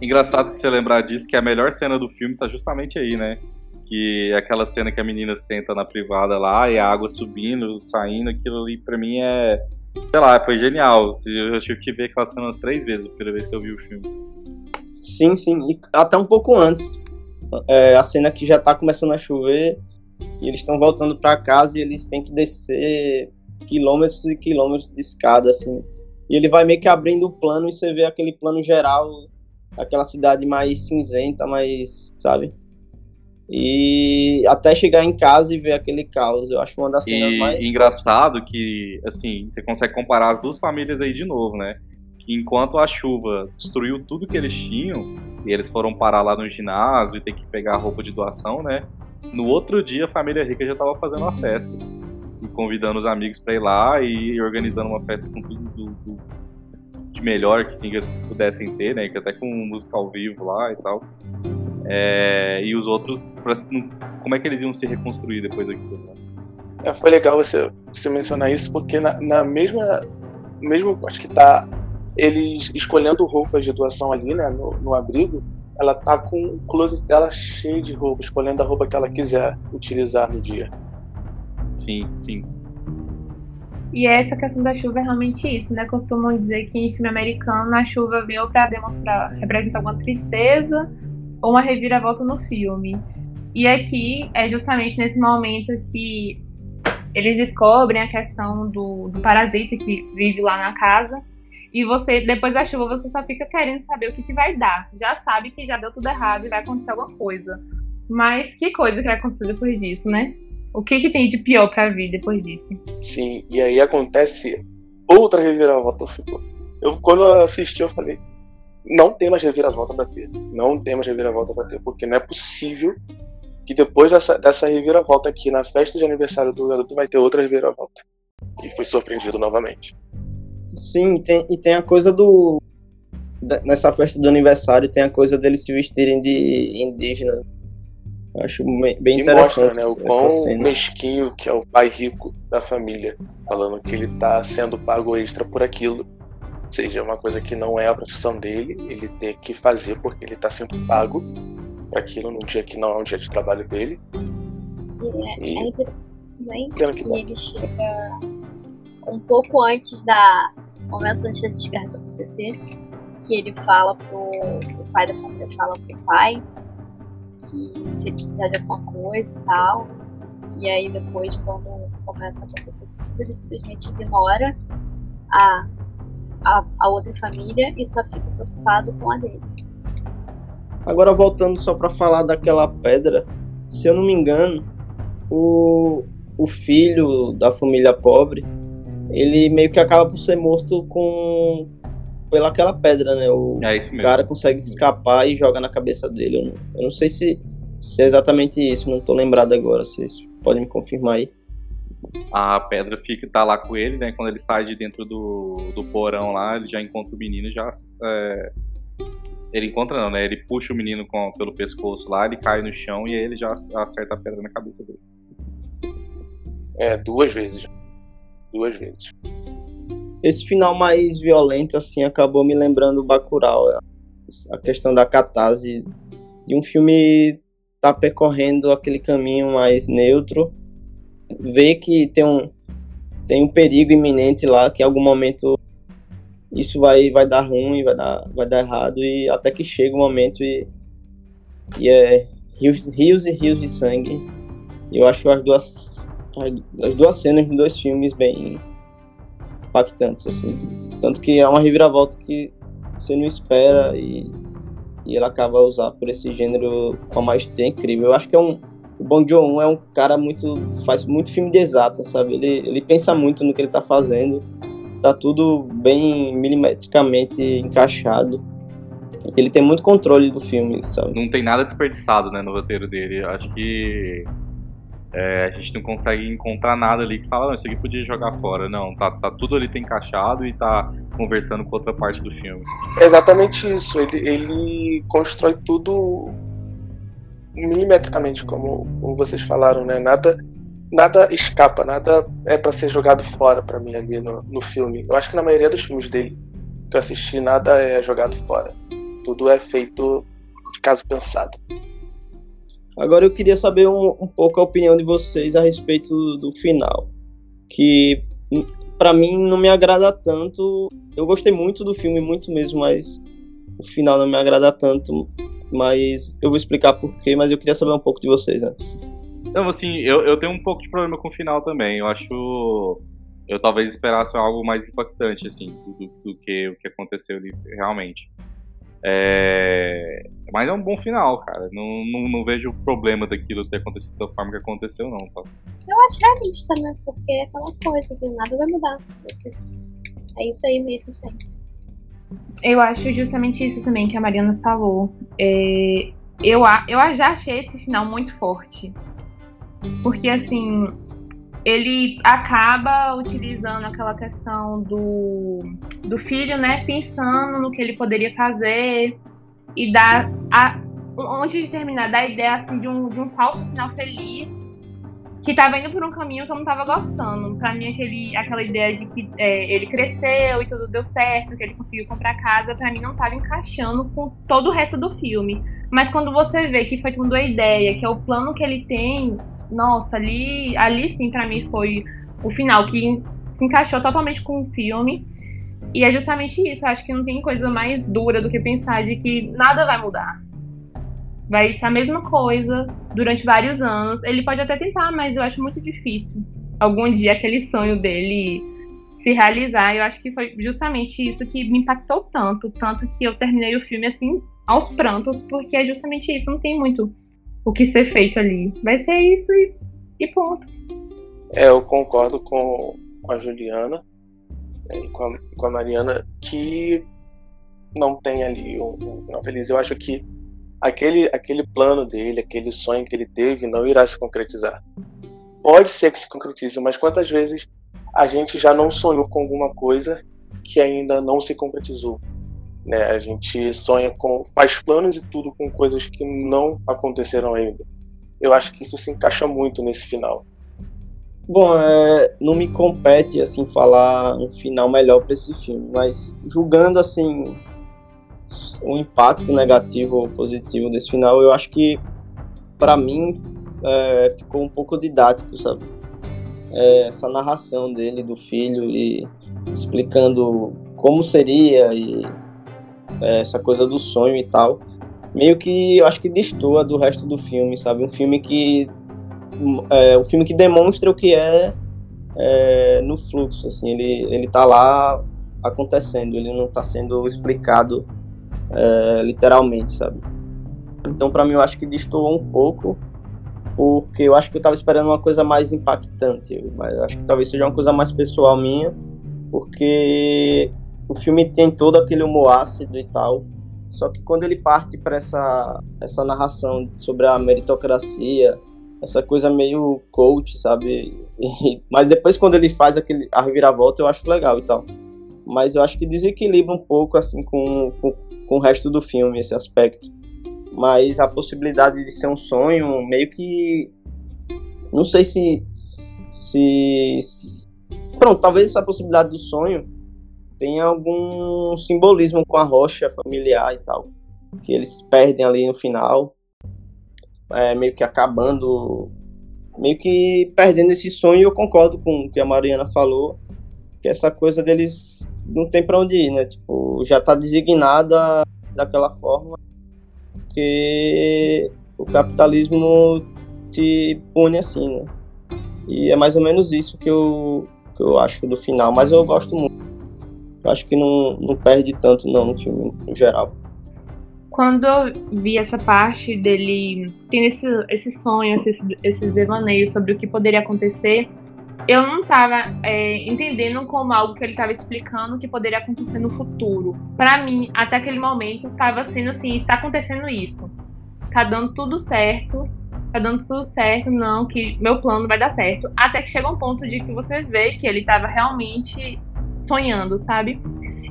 Engraçado que você lembrar disso, que a melhor cena do filme tá justamente aí, né? Que é aquela cena que a menina senta na privada lá e a água subindo, saindo, aquilo ali pra mim é. Sei lá, foi genial. Eu tive que ver aquela cena umas três vezes a primeira vez que eu vi o filme. Sim, sim. E até um pouco antes. É, a cena que já tá começando a chover e eles estão voltando para casa e eles têm que descer quilômetros e quilômetros de escada, assim. E ele vai meio que abrindo o plano e você vê aquele plano geral, aquela cidade mais cinzenta, mais, sabe? E até chegar em casa e ver aquele caos, eu acho uma das cenas e, mais. engraçado que, assim, você consegue comparar as duas famílias aí de novo, né? enquanto a chuva destruiu tudo que eles tinham, e eles foram parar lá no ginásio e ter que pegar roupa de doação, né? No outro dia a família rica já estava fazendo uma festa. E convidando os amigos para ir lá e organizando uma festa com tudo do, do, de melhor que eles pudessem ter, né? Que até com música ao vivo lá e tal. É, e os outros, como é que eles iam se reconstruir depois daquilo? Né? É, foi legal você, você mencionar isso, porque na, na mesma. Mesmo, acho que tá eles escolhendo roupas de doação ali, né, no, no abrigo, ela tá com o closet dela cheio de roupa, escolhendo a roupa que ela quiser utilizar no dia. Sim, sim. E essa questão da chuva é realmente isso, né? Costumam dizer que em filme americano a chuva veio para demonstrar, representar alguma tristeza uma reviravolta no filme. E aqui é justamente nesse momento que eles descobrem a questão do, do parasita que vive lá na casa e você, depois da chuva, você só fica querendo saber o que, que vai dar. Já sabe que já deu tudo errado e vai acontecer alguma coisa. Mas que coisa que vai acontecer depois disso, né? O que, que tem de pior pra vir depois disso? Sim, e aí acontece outra reviravolta. Eu, quando eu assisti, eu falei: não tem mais reviravolta pra ter. Não tem mais reviravolta pra ter, porque não é possível que depois dessa, dessa reviravolta aqui na festa de aniversário do garoto vai ter outra reviravolta. E foi surpreendido novamente. Sim, tem, e tem a coisa do. Nessa festa do aniversário, tem a coisa deles se vestirem de indígena. acho bem interessante. Mostra, né, o quão cena. mesquinho que é o pai rico da família, falando que ele tá sendo pago extra por aquilo, seja, uma coisa que não é a profissão dele, ele ter que fazer porque ele está sendo pago para aquilo num dia que não é um dia de trabalho dele. É, e... é também que, que ele chega um pouco antes da. momentos antes da desgraça acontecer, que ele fala pro. O pai da família fala pro pai que se ele precisar de alguma coisa e tal. E aí depois quando começa a acontecer tudo, ele simplesmente ignora a a, a outra família e só fica preocupado com a dele. Agora voltando só para falar daquela pedra, se eu não me engano, o, o filho da família pobre, ele meio que acaba por ser morto com pela aquela pedra, né? O é cara consegue escapar e joga na cabeça dele. Eu não, eu não sei se, se é exatamente isso, não tô lembrado agora. Vocês podem me confirmar aí a pedra fica tá lá com ele, né? Quando ele sai de dentro do, do porão lá, ele já encontra o menino já. É... Ele encontra não, né? Ele puxa o menino com, pelo pescoço lá, ele cai no chão e aí ele já acerta a pedra na cabeça dele. É, duas vezes. Duas vezes. Esse final mais violento, assim, acabou me lembrando o Bacurau. A questão da catarse de um filme tá percorrendo aquele caminho mais neutro vê que tem um, tem um perigo iminente lá, que em algum momento isso vai, vai dar ruim, vai dar, vai dar errado, e até que chega o um momento e, e é rios, rios e rios de sangue. Eu acho as duas, as duas cenas dos dois filmes bem impactantes, assim. Tanto que é uma reviravolta que você não espera e, e ela acaba usar por esse gênero com a maestria incrível. Eu acho que é um, o Bong Joon é um cara muito faz muito filme de exata, sabe? Ele, ele pensa muito no que ele tá fazendo. Tá tudo bem milimetricamente encaixado. Ele tem muito controle do filme, sabe? Não tem nada desperdiçado, né, no roteiro dele. Acho que é, a gente não consegue encontrar nada ali que fala, não, isso aqui podia jogar fora. Não, tá, tá tudo ali tá encaixado e tá conversando com outra parte do filme. É exatamente isso. Ele, ele constrói tudo milimetricamente, como, como vocês falaram, né? Nada, nada escapa, nada é para ser jogado fora para mim ali no, no filme. Eu acho que na maioria dos filmes dele que eu assisti, nada é jogado fora. Tudo é feito de caso pensado. Agora eu queria saber um, um pouco a opinião de vocês a respeito do, do final, que para mim não me agrada tanto. Eu gostei muito do filme, muito mesmo, mas o final não me agrada tanto mas eu vou explicar porquê, mas eu queria saber um pouco de vocês antes. Não, assim, eu, eu tenho um pouco de problema com o final também. Eu acho. Eu talvez esperasse algo mais impactante, assim, do, do que o que aconteceu ali realmente. É... Mas é um bom final, cara. Não, não, não, vejo problema daquilo ter acontecido da forma que aconteceu, não, tá? Eu acho realista, né? Porque é aquela coisa que nada vai mudar. É isso aí mesmo, sempre. Eu acho justamente isso também que a Mariana falou. É, eu, eu já achei esse final muito forte. Porque, assim, ele acaba utilizando aquela questão do, do filho, né? Pensando no que ele poderia fazer e dar. A, antes de terminar, dar a ideia assim, de, um, de um falso final feliz que tava indo por um caminho que eu não tava gostando. Pra mim, aquele, aquela ideia de que é, ele cresceu e tudo deu certo, que ele conseguiu comprar casa, pra mim não tava encaixando com todo o resto do filme. Mas quando você vê que foi tudo a ideia, que é o plano que ele tem, nossa, ali, ali sim, pra mim foi o final, que se encaixou totalmente com o filme. E é justamente isso, eu acho que não tem coisa mais dura do que pensar de que nada vai mudar vai ser a mesma coisa durante vários anos. Ele pode até tentar, mas eu acho muito difícil. Algum dia aquele sonho dele se realizar. Eu acho que foi justamente isso que me impactou tanto, tanto que eu terminei o filme assim aos prantos, porque é justamente isso, não tem muito o que ser feito ali. Vai ser isso e, e ponto. É, eu concordo com, com a Juliana e com a, com a Mariana que não tem ali um, um final feliz. Eu acho que aquele, aquele plano dele, aquele sonho que ele teve, não irá se concretizar. Pode ser que se concretize, mas quantas vezes a gente já não sonhou com alguma coisa que ainda não se concretizou? Né? A gente sonha com, faz planos e tudo com coisas que não aconteceram ainda. Eu acho que isso se encaixa muito nesse final. Bom, é, não me compete assim falar um final melhor para esse filme, mas julgando assim o impacto negativo ou positivo desse final, eu acho que para mim é, ficou um pouco didático, sabe? É, essa narração dele do filho e explicando como seria e é, essa coisa do sonho e tal, meio que eu acho que destoa do resto do filme, sabe? Um filme que é um filme que demonstra o que é, é, no fluxo, assim, ele, ele tá lá acontecendo, ele não está sendo explicado é, literalmente, sabe? Então, para mim, eu acho que destoou um pouco, porque eu acho que eu estava esperando uma coisa mais impactante, mas eu acho que talvez seja uma coisa mais pessoal minha, porque o filme tem todo aquele humor ácido e tal, só que quando ele parte para essa, essa narração sobre a meritocracia, essa coisa meio coach, sabe? E, mas depois quando ele faz aquele a reviravolta eu acho legal e tal. Mas eu acho que desequilibra um pouco assim com, com, com o resto do filme esse aspecto. Mas a possibilidade de ser um sonho meio que não sei se se pronto, talvez essa possibilidade do sonho tenha algum simbolismo com a rocha familiar e tal, que eles perdem ali no final é, meio que acabando, meio que perdendo esse sonho. Eu concordo com o que a Mariana falou, que essa coisa deles não tem para onde ir, né? Tipo, já tá designada daquela forma que o capitalismo te pune assim, né? E é mais ou menos isso que eu, que eu acho do final, mas eu gosto muito. Eu acho que não, não perde tanto não no filme, no geral quando eu vi essa parte dele tendo esse, esse sonho, esses, esses devaneios sobre o que poderia acontecer, eu não estava é, entendendo como algo que ele estava explicando que poderia acontecer no futuro. Para mim, até aquele momento, estava sendo assim: está acontecendo isso, tá dando tudo certo, tá dando tudo certo, não, que meu plano vai dar certo. Até que chega um ponto de que você vê que ele estava realmente sonhando, sabe?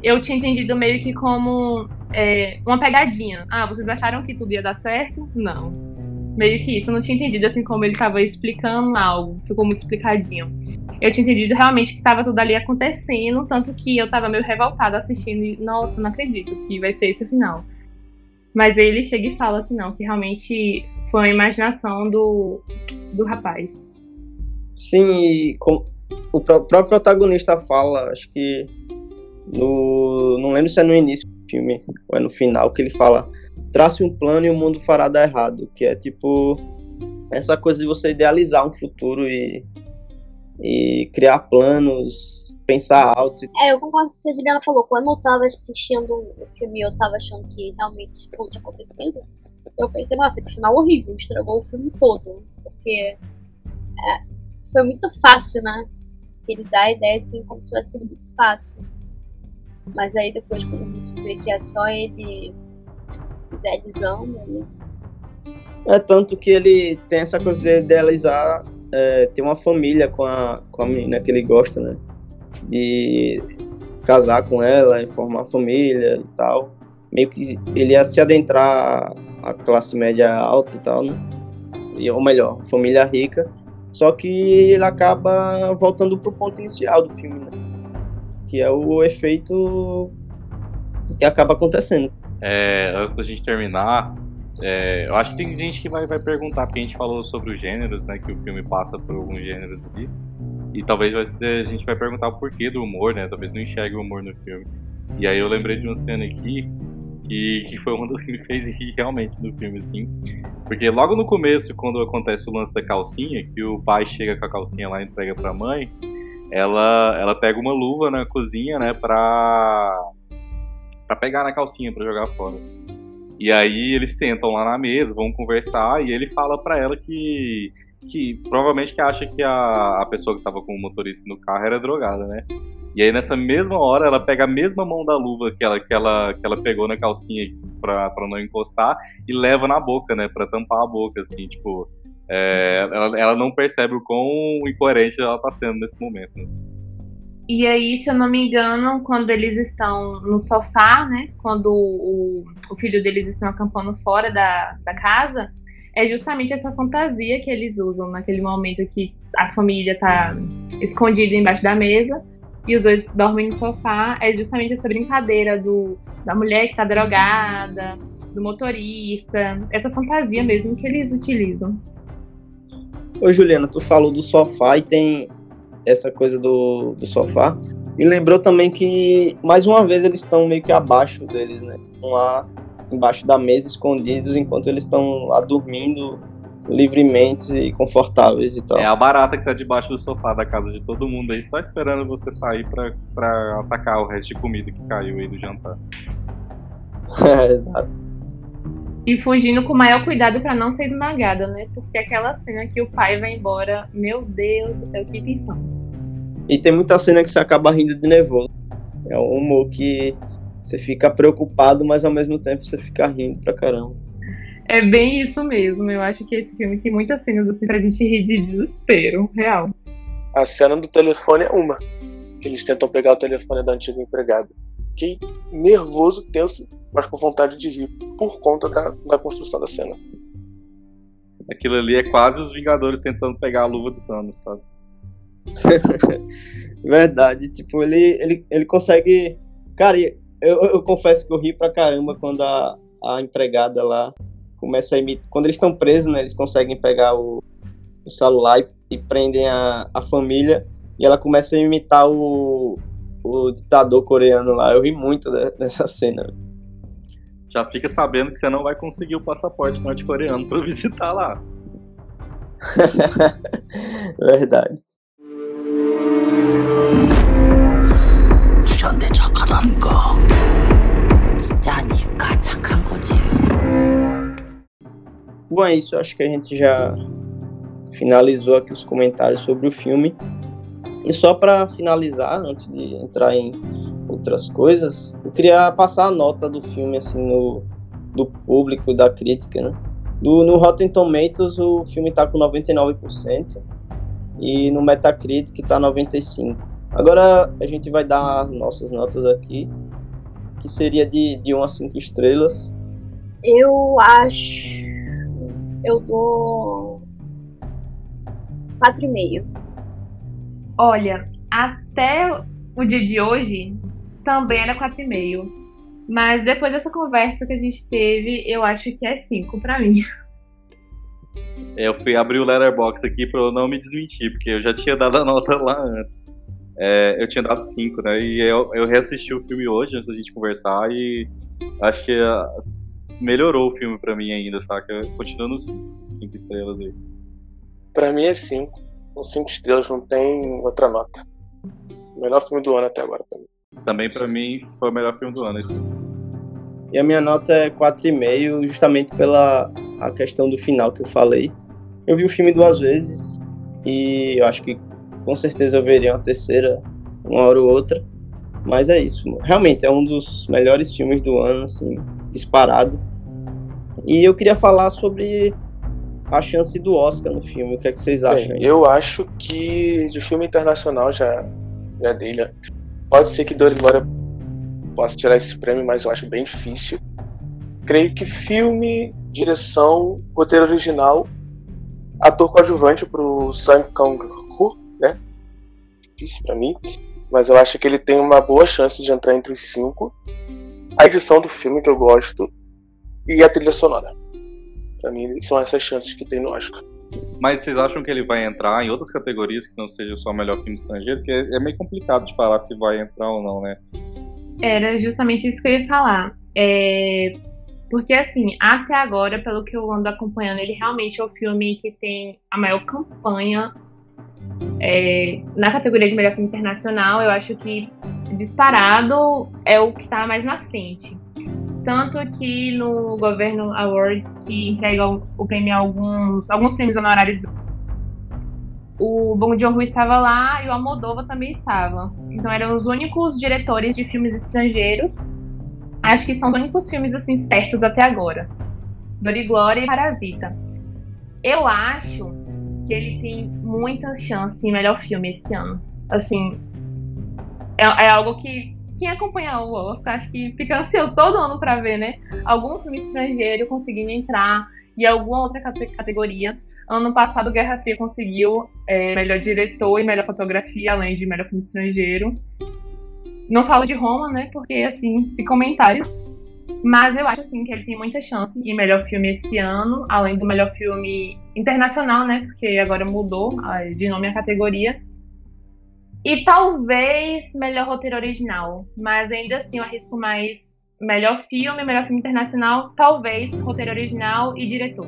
Eu tinha entendido meio que como é, uma pegadinha. Ah, vocês acharam que tudo ia dar certo? Não. Meio que isso. Eu não tinha entendido assim como ele estava explicando algo. Ficou muito explicadinho. Eu tinha entendido realmente que estava tudo ali acontecendo, tanto que eu estava meio revoltada assistindo e, nossa, não acredito que vai ser esse o final. Mas ele chega e fala que não, que realmente foi a imaginação do, do rapaz. Sim, e com, o próprio protagonista fala, acho que no. Não lembro se é no início filme, ou é no final, que ele fala: trace um plano e o mundo fará dar errado. Que é tipo essa coisa de você idealizar um futuro e, e criar planos, pensar alto. É, eu concordo com o que a Juliana falou. Quando eu tava assistindo o filme eu tava achando que realmente tudo tinha acontecido, eu pensei, nossa, que final horrível, estragou o filme todo. Porque é, foi muito fácil, né? Ele dá a ideia assim como se sido muito fácil. Mas aí depois quando a gente vê que é só ele idealizando ali. É tanto que ele tem essa coisa de idealizar, é, ter uma família com a, com a menina que ele gosta, né? De casar com ela e formar família e tal. Meio que ele ia se adentrar a classe média alta e tal, né? E, ou melhor, família rica. Só que ele acaba voltando pro ponto inicial do filme, né? que é o efeito que acaba acontecendo. É, antes da gente terminar, é, eu acho que tem gente que vai, vai perguntar, porque a gente falou sobre os gêneros, né? Que o filme passa por alguns gêneros ali. E talvez vai a gente vai perguntar o porquê do humor, né? Talvez não enxergue o humor no filme. E aí eu lembrei de uma cena aqui que, que foi uma das que me fez rir realmente no filme, assim. Porque logo no começo, quando acontece o lance da calcinha, que o pai chega com a calcinha lá e entrega pra mãe, ela, ela pega uma luva na cozinha, né, pra, pra pegar na calcinha pra jogar fora. E aí eles sentam lá na mesa, vão conversar, e ele fala pra ela que. que provavelmente que acha que a, a pessoa que tava com o motorista no carro era drogada, né? E aí nessa mesma hora ela pega a mesma mão da luva que ela, que ela, que ela pegou na calcinha pra, não encostar e leva na boca, né? Pra tampar a boca, assim, tipo. É, ela, ela, não percebe o quão incoerente ela está sendo nesse momento. Né? E aí, se eu não me engano, quando eles estão no sofá, né? Quando o, o filho deles estão acampando fora da, da casa, é justamente essa fantasia que eles usam naquele momento que a família tá escondida embaixo da mesa e os dois dormem no sofá. É justamente essa brincadeira do, da mulher que tá drogada, do motorista, essa fantasia mesmo que eles utilizam. Ô Juliana, tu falou do sofá e tem essa coisa do, do sofá. E lembrou também que, mais uma vez, eles estão meio que abaixo deles, né? Estão lá embaixo da mesa, escondidos, enquanto eles estão lá dormindo livremente e confortáveis e tal. É a barata que tá debaixo do sofá da casa de todo mundo aí, só esperando você sair pra, pra atacar o resto de comida que caiu aí do jantar. é, exato. E fugindo com o maior cuidado para não ser esmagada, né? Porque aquela cena que o pai vai embora, meu Deus do céu, que tensão. E tem muita cena que você acaba rindo de nervoso. É um humor que você fica preocupado, mas ao mesmo tempo você fica rindo pra caramba. É bem isso mesmo. Eu acho que esse filme tem muitas cenas assim pra gente rir de desespero, real. A cena do telefone é uma. Que eles tentam pegar o telefone da antiga empregada. Fiquei nervoso, tenso, mas com vontade de rir por conta da, da construção da cena. Aquilo ali é quase os Vingadores tentando pegar a luva do Thanos, sabe? Verdade. Tipo, ele, ele, ele consegue. Cara, eu, eu confesso que eu ri pra caramba quando a, a empregada lá começa a imitar. Quando eles estão presos, né? Eles conseguem pegar o, o celular e, e prendem a, a família. E ela começa a imitar o, o ditador coreano lá. Eu ri muito dessa cena. Já fica sabendo que você não vai conseguir o passaporte norte-coreano para visitar lá. Verdade. Bom, é isso. Acho que a gente já finalizou aqui os comentários sobre o filme. E só para finalizar, antes de entrar em outras coisas, eu queria passar a nota do filme assim no do público, da crítica, né? Do, no Rotten Tomatoes o filme está com 99% e no Metacritic está 95%. Agora a gente vai dar as nossas notas aqui, que seria de, de 1 a 5 estrelas. Eu acho eu dou 4,5. Olha, até o dia de hoje também era 4,5. Mas depois dessa conversa que a gente teve, eu acho que é 5 para mim. É, eu fui abrir o Letterbox aqui para eu não me desmentir, porque eu já tinha dado a nota lá antes. É, eu tinha dado 5, né? E eu, eu reassisti o filme hoje antes da gente conversar e acho que melhorou o filme pra mim ainda, saca? Continua nos 5 estrelas aí. Pra mim é 5. Com 5 estrelas não tem outra nota. melhor filme do ano até agora pra mim. Também pra mim foi o melhor filme do ano esse. E a minha nota é 4,5, justamente pela a questão do final que eu falei. Eu vi o filme duas vezes e eu acho que com certeza eu veria uma terceira, uma hora ou outra. Mas é isso. Realmente é um dos melhores filmes do ano, assim, disparado. E eu queria falar sobre a chance do Oscar no filme. O que, é que vocês acham? Bem, eu acho que de filme internacional já, já dele. Pode ser que Dor e Glória possa tirar esse prêmio, mas eu acho bem difícil. Creio que filme, direção, roteiro original, ator coadjuvante pro Sang Kang-ho, né? Difícil para mim, mas eu acho que ele tem uma boa chance de entrar entre os cinco. A edição do filme que eu gosto e a trilha sonora. Pra mim, são essas chances que tem no Oscar. Mas vocês acham que ele vai entrar em outras categorias que não seja só melhor filme estrangeiro? Porque é meio complicado de falar se vai entrar ou não, né? Era justamente isso que eu ia falar. É... Porque, assim, até agora, pelo que eu ando acompanhando, ele realmente é o filme que tem a maior campanha é... na categoria de melhor filme internacional. Eu acho que disparado é o que tá mais na frente. Tanto aqui no Governo Awards, que entrega o prêmio alguns, alguns prêmios honorários. O Bong Joon-ho estava lá e o Almodóvar também estava. Então eram os únicos diretores de filmes estrangeiros. Acho que são os únicos filmes assim certos até agora. Dor e Glória e Parasita. Eu acho que ele tem muita chance em melhor filme esse ano. Assim, é, é algo que quem acompanha o Oscar, acho que fica ansioso todo ano para ver, né? Algum filme estrangeiro conseguindo entrar e alguma outra categoria. Ano passado, Guerra Fria conseguiu é, melhor diretor e melhor fotografia, além de melhor filme estrangeiro. Não falo de Roma, né? Porque, assim, se comentários. Mas eu acho, assim, que ele tem muita chance em melhor filme esse ano, além do melhor filme internacional, né? Porque agora mudou de nome a categoria. E talvez melhor roteiro original. Mas ainda assim, eu arrisco mais melhor filme, melhor filme internacional, talvez roteiro original e diretor.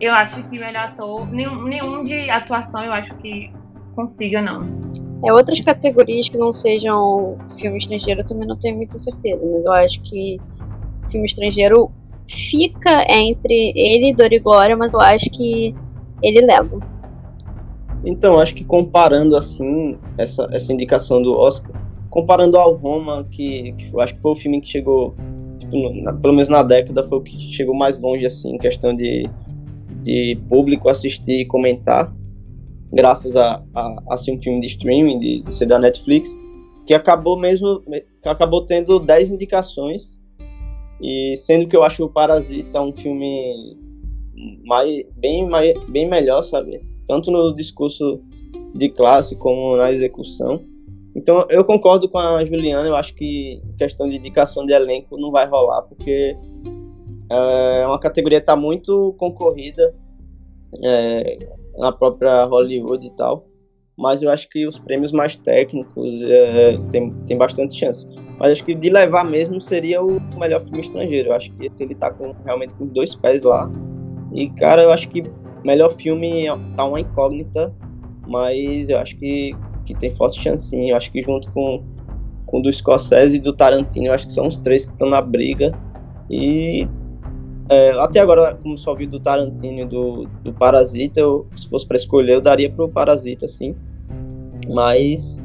Eu acho que melhor ator, nenhum, nenhum de atuação eu acho que consiga, não. É, outras categorias que não sejam filme estrangeiro eu também não tenho muita certeza, mas eu acho que filme estrangeiro fica entre ele e Dor e Glória, mas eu acho que ele leva. Então, acho que comparando assim essa, essa indicação do Oscar, comparando ao Roma, que, que eu acho que foi o filme que chegou, tipo, na, pelo menos na década, foi o que chegou mais longe assim, em questão de de público assistir e comentar, graças a, a, a um filme de streaming, de, de ser da Netflix, que acabou mesmo, que acabou tendo 10 indicações, e sendo que eu acho o Parasita um filme mais, bem, mais, bem melhor, sabe? Tanto no discurso de classe como na execução. Então eu concordo com a Juliana, eu acho que questão de indicação de elenco não vai rolar, porque é uma categoria que está muito concorrida é, na própria Hollywood e tal. Mas eu acho que os prêmios mais técnicos é, tem, tem bastante chance. Mas acho que de levar mesmo seria o melhor filme estrangeiro. Eu acho que ele tá com, realmente com dois pés lá. E, cara, eu acho que melhor filme tá uma incógnita. Mas eu acho que, que tem forte chance. Eu acho que junto com, com o do Scorsese e do Tarantino, eu acho que são os três que estão na briga. E é, até agora, como só vi do Tarantino e do, do Parasita, eu, se fosse para escolher, eu daria pro Parasita, sim. Mas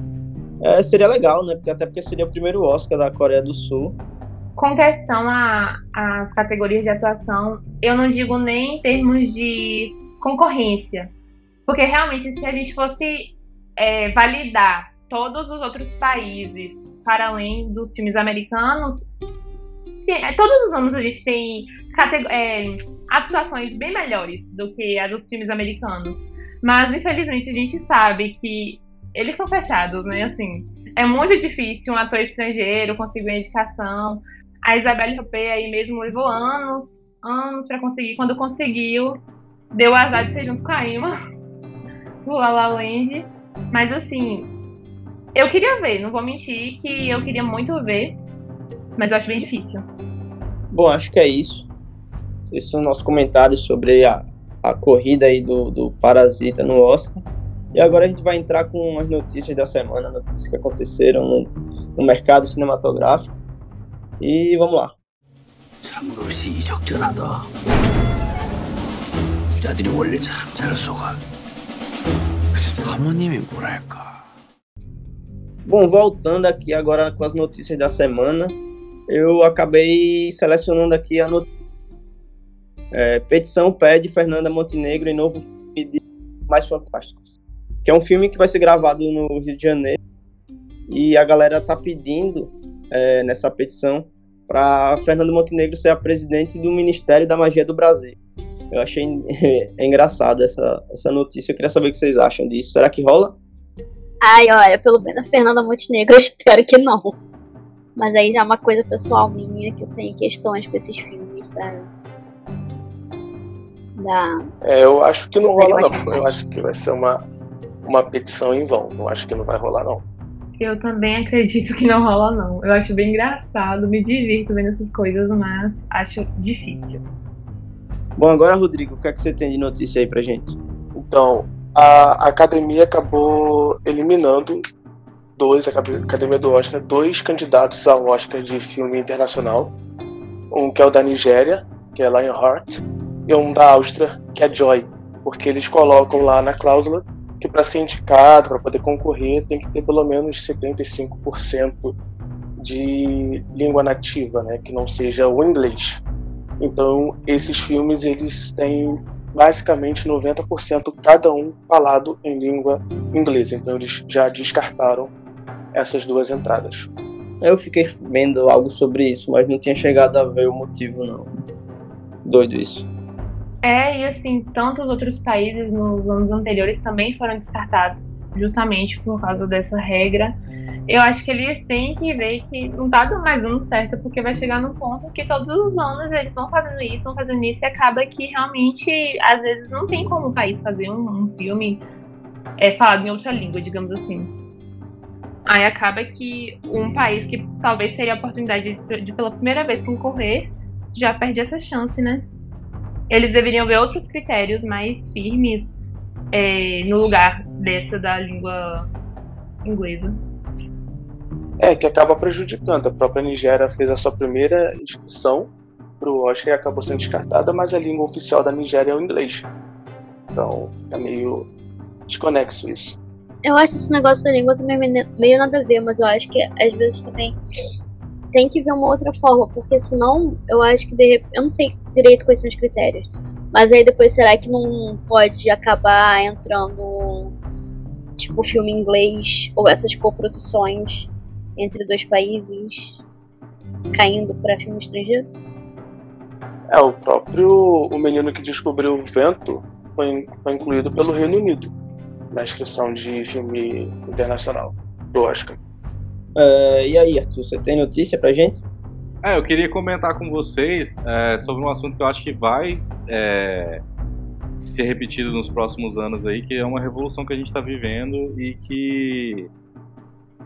é, seria legal, né? Porque, até porque seria o primeiro Oscar da Coreia do Sul. Com questão às categorias de atuação, eu não digo nem em termos de concorrência. Porque realmente, se a gente fosse é, validar todos os outros países para além dos filmes americanos, é, todos os anos a gente tem é, atuações bem melhores do que a dos filmes americanos. Mas infelizmente a gente sabe que eles são fechados, né? Assim, é muito difícil um ator estrangeiro conseguir uma indicação. A Isabelle Huppert aí mesmo levou anos, anos para conseguir. Quando conseguiu, deu o azar de ser junto com a Emma, do La La Land. Mas assim, eu queria ver, não vou mentir que eu queria muito ver, mas eu acho bem difícil. Bom, acho que é isso. Esses são nossos comentários sobre a, a corrida aí do, do Parasita no Oscar. E agora a gente vai entrar com as notícias da semana, notícias que aconteceram no, no mercado cinematográfico. E vamos lá. Bom, voltando aqui agora com as notícias da semana, eu acabei selecionando aqui a notícia é, petição pede Fernanda Montenegro em novo filme de Mais Fantásticos. Que é um filme que vai ser gravado no Rio de Janeiro. E a galera tá pedindo é, nessa petição para Fernanda Montenegro ser a presidente do Ministério da Magia do Brasil. Eu achei é, engraçado essa, essa notícia. Eu queria saber o que vocês acham disso. Será que rola? Ai, olha, pelo menos a Fernanda Montenegro eu espero que não. Mas aí já é uma coisa pessoal minha que eu tenho questões com esses filmes da, da. É, eu acho que não rola, não. Eu acho que vai ser uma, uma petição em vão. Eu acho que não vai rolar, não. Eu também acredito que não rola, não. Eu acho bem engraçado, me divirto vendo essas coisas, mas acho difícil. Bom, agora, Rodrigo, o que, é que você tem de notícia aí pra gente? Então, a academia acabou eliminando dois, a academia do Oscar, dois candidatos ao Oscar de filme internacional. Um que é o da Nigéria, que é Lionheart, e um da Áustria, que é Joy, porque eles colocam lá na cláusula que para ser indicado, para poder concorrer, tem que ter pelo menos 75% de língua nativa, né, que não seja o inglês. Então, esses filmes eles têm basicamente 90% cada um falado em língua inglesa. Então, eles já descartaram essas duas entradas. Eu fiquei vendo algo sobre isso, mas não tinha chegado a ver o motivo não. Doido isso. É, e assim, tantos outros países nos anos anteriores também foram descartados justamente por causa dessa regra. Eu acho que eles têm que ver que não tá mais dando certo, porque vai chegar no ponto que todos os anos eles vão fazendo isso, vão fazendo isso, e acaba que realmente, às vezes, não tem como o país fazer um, um filme é, falado em outra língua, digamos assim. Aí acaba que um país que talvez teria a oportunidade de, de pela primeira vez concorrer já perde essa chance, né? Eles deveriam ver outros critérios mais firmes é, no lugar dessa da língua inglesa. É, que acaba prejudicando. A própria Nigéria fez a sua primeira inscrição para o Oscar e acabou sendo descartada, mas a língua oficial da Nigéria é o inglês. Então, é meio desconexo isso. Eu acho esse negócio da língua também meio nada a ver, mas eu acho que às vezes também tem que ver uma outra forma, porque senão eu acho que de, eu não sei direito quais são os critérios, mas aí depois será que não pode acabar entrando tipo filme inglês ou essas coproduções entre dois países caindo para filme estrangeiro? É, o próprio O Menino que Descobriu o Vento foi, foi incluído pelo Reino Unido na inscrição de filme internacional do Oscar. Uh, e aí, Arthur, você tem notícia pra gente? É, eu queria comentar com vocês é, sobre um assunto que eu acho que vai é, ser repetido nos próximos anos aí, que é uma revolução que a gente está vivendo e que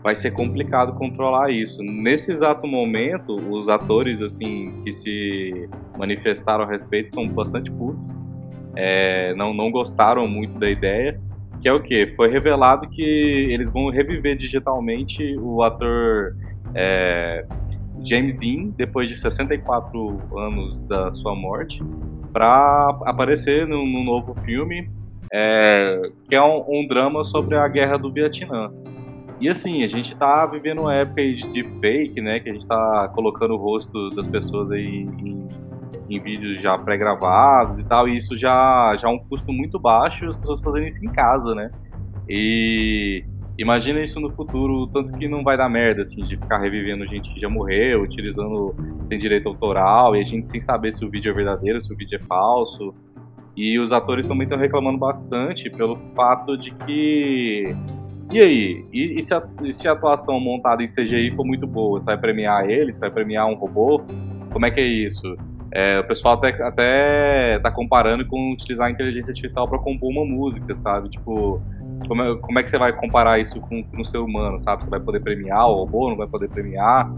vai ser complicado controlar isso. Nesse exato momento, os atores assim que se manifestaram a respeito estão bastante putos, é, não, não gostaram muito da ideia que é o que? Foi revelado que eles vão reviver digitalmente o ator é, James Dean, depois de 64 anos da sua morte, para aparecer num, num, novo filme, é, que é um, um, drama sobre a guerra do Vietnã. E assim, a gente tá vivendo uma época de fake, né? Que a gente tá colocando o rosto das pessoas aí em em vídeos já pré-gravados e tal, e isso já, já é um custo muito baixo as pessoas fazerem isso em casa, né? E imagina isso no futuro, tanto que não vai dar merda, assim, de ficar revivendo gente que já morreu, utilizando sem direito autoral, e a gente sem saber se o vídeo é verdadeiro, se o vídeo é falso. E os atores também estão reclamando bastante pelo fato de que. E aí? E, e, se, a, e se a atuação montada em CGI for muito boa? Você vai premiar ele? Você vai premiar um robô? Como é que é isso? É, o pessoal até, até tá comparando com utilizar a inteligência artificial para compor uma música, sabe? Tipo, como é, como é que você vai comparar isso com, com o ser humano, sabe? Você vai poder premiar o robô, não vai poder premiar?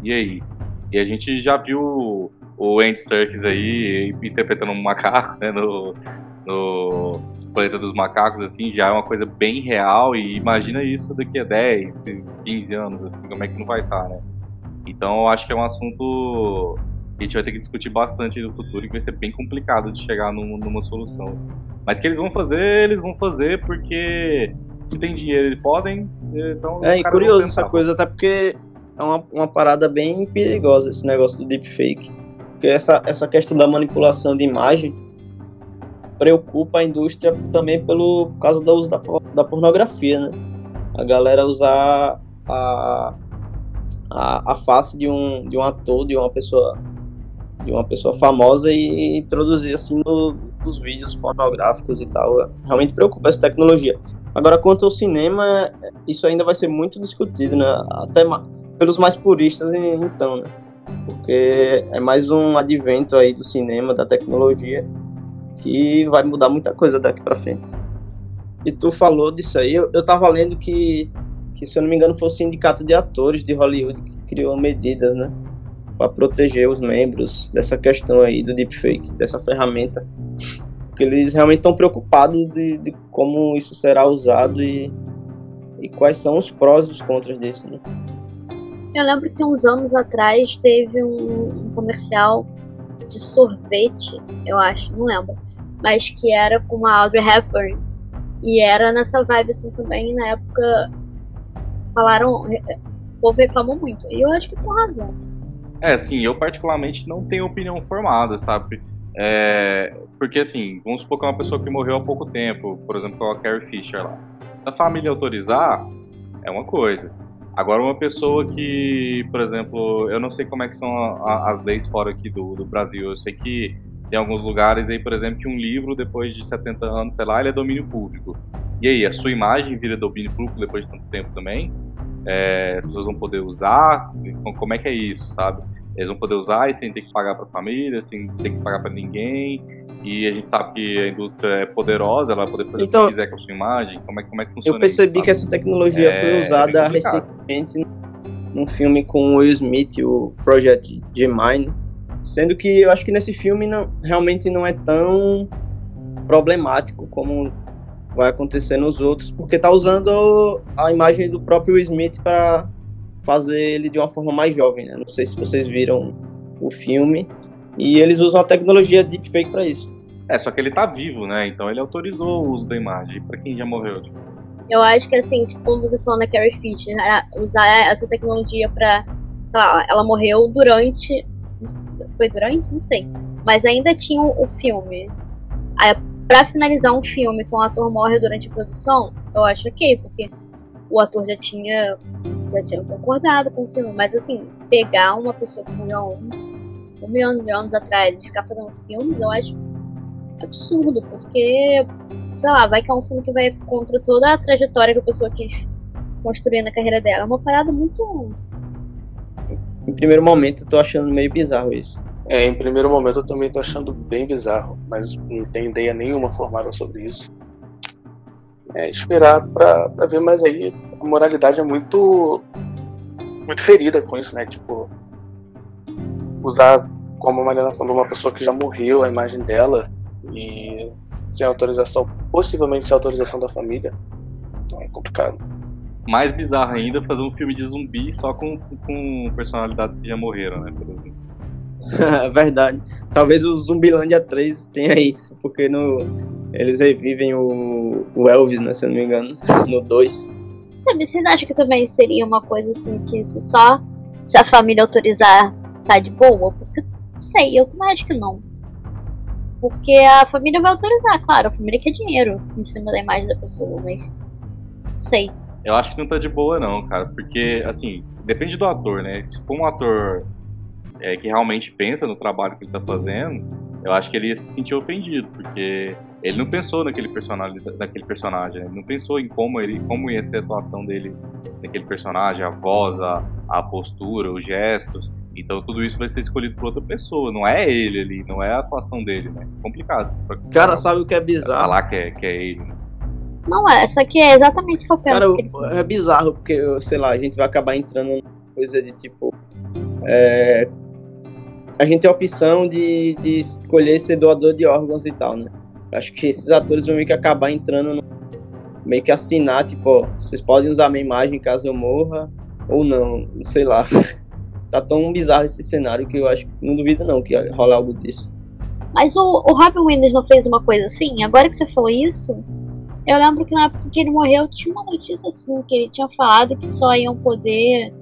E aí? E a gente já viu o Andy Serkis aí interpretando um macaco, né, no, no Planeta dos Macacos, assim, já é uma coisa bem real e imagina isso daqui a 10, 15 anos, assim, como é que não vai estar, tá, né? Então eu acho que é um assunto a gente vai ter que discutir bastante no futuro e vai ser bem complicado de chegar num, numa solução. Assim. Mas que eles vão fazer, eles vão fazer porque se tem dinheiro eles podem, então... É, curioso essa coisa, até porque é uma, uma parada bem perigosa esse negócio do deepfake. Porque essa, essa questão da manipulação de imagem preocupa a indústria também pelo, por causa do uso da, da pornografia, né? A galera usar a, a, a face de um, de um ator, de uma pessoa de uma pessoa famosa e introduzir assim no, nos vídeos pornográficos e tal. Realmente preocupa essa tecnologia. Agora, quanto ao cinema, isso ainda vai ser muito discutido, né? Até pelos mais puristas, então, né? Porque é mais um advento aí do cinema, da tecnologia, que vai mudar muita coisa daqui para frente. E tu falou disso aí, eu, eu tava lendo que, que, se eu não me engano, foi o sindicato de atores de Hollywood que criou medidas, né? Para proteger os membros dessa questão aí do deepfake, dessa ferramenta. Porque eles realmente estão preocupados de, de, como isso será usado e, e quais são os prós e os contras disso. Né? Eu lembro que uns anos atrás teve um, um comercial de sorvete, eu acho, não lembro, mas que era com a Audrey Hepburn. E era nessa vibe assim também, na época falaram, o povo reclamou muito. E eu acho que com razão. É, assim, eu particularmente não tenho opinião formada, sabe? É, porque, assim, vamos supor que é uma pessoa que morreu há pouco tempo, por exemplo, a Carrie Fisher lá. A família autorizar é uma coisa. Agora, uma pessoa que, por exemplo, eu não sei como é que são a, a, as leis fora aqui do, do Brasil, eu sei que tem alguns lugares aí, por exemplo, que um livro, depois de 70 anos, sei lá, ele é domínio público. E aí, a sua imagem vira domínio público depois de tanto tempo também? É, as pessoas vão poder usar? Como é que é isso, sabe? Eles vão poder usar e sem ter que pagar para a família, sem ter que pagar para ninguém. E a gente sabe que a indústria é poderosa, ela vai poder fazer então, o que quiser com a sua imagem. Como é, como é que funciona Eu percebi isso, que essa tecnologia é, foi usada é recentemente num filme com o Will Smith, o Project Gemini. Sendo que eu acho que nesse filme não, realmente não é tão problemático como vai acontecer nos outros, porque tá usando a imagem do próprio Will Smith para fazer ele de uma forma mais jovem, né? Não sei se vocês viram o filme. E eles usam a tecnologia deepfake para isso. É, só que ele tá vivo, né? Então ele autorizou o uso da imagem para quem já morreu. Tipo. Eu acho que assim, tipo, como você falou na Carrie Fisher, né? usar essa tecnologia para, sei lá, ela morreu durante, foi durante, não sei, mas ainda tinha o filme. Aí, para finalizar um filme com o ator morre durante a produção, eu acho ok, porque o ator já tinha já tinha concordado com o filme, mas assim, pegar uma pessoa que morreu um, um milhão de anos atrás e ficar fazendo filmes, eu acho absurdo, porque, sei lá, vai que é um filme que vai contra toda a trajetória que a pessoa quis construir na carreira dela. É uma parada muito. Em primeiro momento, eu tô achando meio bizarro isso. É, em primeiro momento eu também tô achando bem bizarro, mas não tenho ideia nenhuma formada sobre isso. É, esperar pra, pra ver, mas aí a moralidade é muito muito ferida com isso, né? Tipo, usar, como a Mariana falou, uma pessoa que já morreu, a imagem dela, e sem autorização, possivelmente sem autorização da família, então é complicado. Mais bizarro ainda fazer um filme de zumbi só com, com personalidades que já morreram, né? Por exemplo. Verdade. Talvez o Zumbilândia 3 tenha isso, porque no, eles revivem o, o Elvis, né, se eu não me engano, no 2. Sabe, vocês acham que também seria uma coisa assim que se só se a família autorizar tá de boa? Porque não sei, eu também acho que não. Porque a família vai autorizar, claro, a família quer dinheiro em cima da imagem da pessoa, mas não sei. Eu acho que não tá de boa não, cara, porque assim, depende do ator, né? Se for um ator é, que realmente pensa no trabalho que ele tá fazendo, eu acho que ele ia se sentir ofendido, porque ele não pensou naquele personagem, naquele personagem, né? ele não pensou em como ele, como ia ser a atuação dele naquele personagem, a voz, a, a postura, os gestos. Então tudo isso vai ser escolhido por outra pessoa, não é ele ali, não é a atuação dele, né? Complicado. Pra, Cara, sabe o que é bizarro? Falar que é, que é ele. Né? Não é, só que é exatamente o que eu penso. Cara, é bizarro, porque, sei lá, a gente vai acabar entrando numa coisa de tipo. É, a gente tem a opção de, de escolher ser doador de órgãos e tal, né? Acho que esses atores vão meio que acabar entrando no, meio que assinar, tipo, ó, vocês podem usar minha imagem caso eu morra ou não, sei lá. tá tão bizarro esse cenário que eu acho, não duvido não que rola algo disso. Mas o, o Robin Williams não fez uma coisa assim? Agora que você falou isso, eu lembro que na época que ele morreu tinha uma notícia assim, que ele tinha falado que só iam poder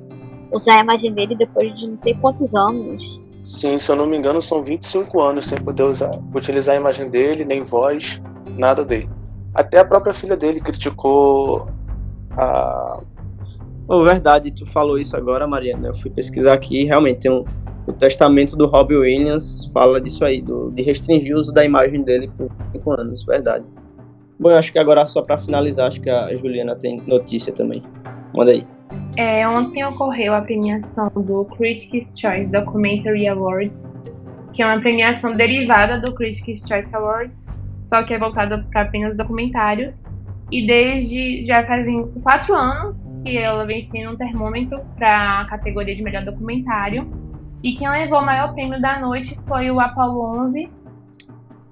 usar a imagem dele depois de não sei quantos anos. Sim, se eu não me engano, são 25 anos sem poder usar, utilizar a imagem dele, nem voz, nada dele. Até a própria filha dele criticou a. Oh, verdade, tu falou isso agora, Mariana. Eu fui pesquisar aqui realmente tem um, o testamento do Robbie Williams fala disso aí, do, de restringir o uso da imagem dele por 5 anos, verdade. Bom, eu acho que agora só para finalizar, acho que a Juliana tem notícia também. Manda aí. É, ontem ocorreu a premiação do Critics' Choice Documentary Awards, que é uma premiação derivada do Critics' Choice Awards, só que é voltada para apenas documentários. E desde já fazem quatro anos que ela vem sendo um termômetro para a categoria de melhor documentário. E quem levou o maior prêmio da noite foi o Apollo 11.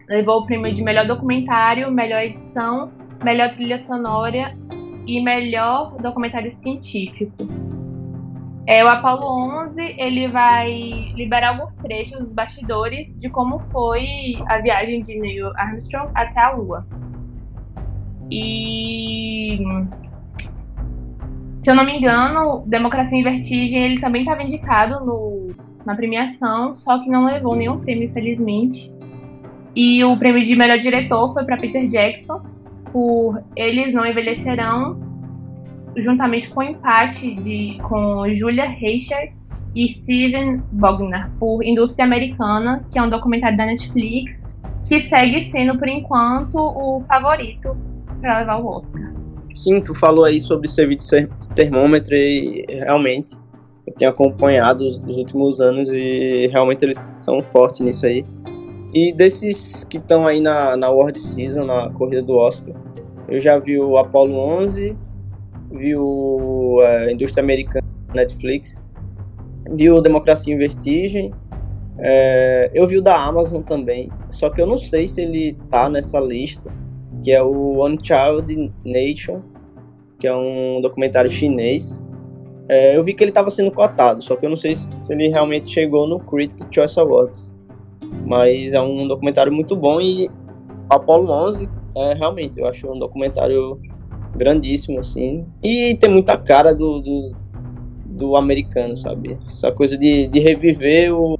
Levou o prêmio de melhor documentário, melhor edição, melhor trilha sonora e melhor documentário científico. É, o Apollo 11 ele vai liberar alguns trechos dos bastidores de como foi a viagem de Neil Armstrong até a Lua. E se eu não me engano, Democracia em Vertigem ele também estava indicado no, na premiação, só que não levou nenhum prêmio, infelizmente. E o prêmio de melhor diretor foi para Peter Jackson por Eles Não Envelhecerão, juntamente com o empate de, com Julia Reichert e Steven Bognar por Indústria Americana, que é um documentário da Netflix que segue sendo por enquanto o favorito para levar o Oscar. Sim, tu falou aí sobre serviço de termômetro e realmente eu tenho acompanhado os, os últimos anos e realmente eles são fortes nisso aí. E desses que estão aí na, na World Season, na corrida do Oscar, eu já vi o Apollo 11, vi o é, Indústria Americana Netflix, vi o Democracia em Vertigem, é, eu vi o da Amazon também, só que eu não sei se ele tá nessa lista, que é o One Child Nation, que é um documentário chinês. É, eu vi que ele estava sendo cotado, só que eu não sei se, se ele realmente chegou no Critic Choice Awards. Mas é um documentário muito bom e Apollo 11 é realmente, eu acho um documentário grandíssimo, assim. E tem muita cara do, do, do americano, sabe? Essa coisa de, de reviver o,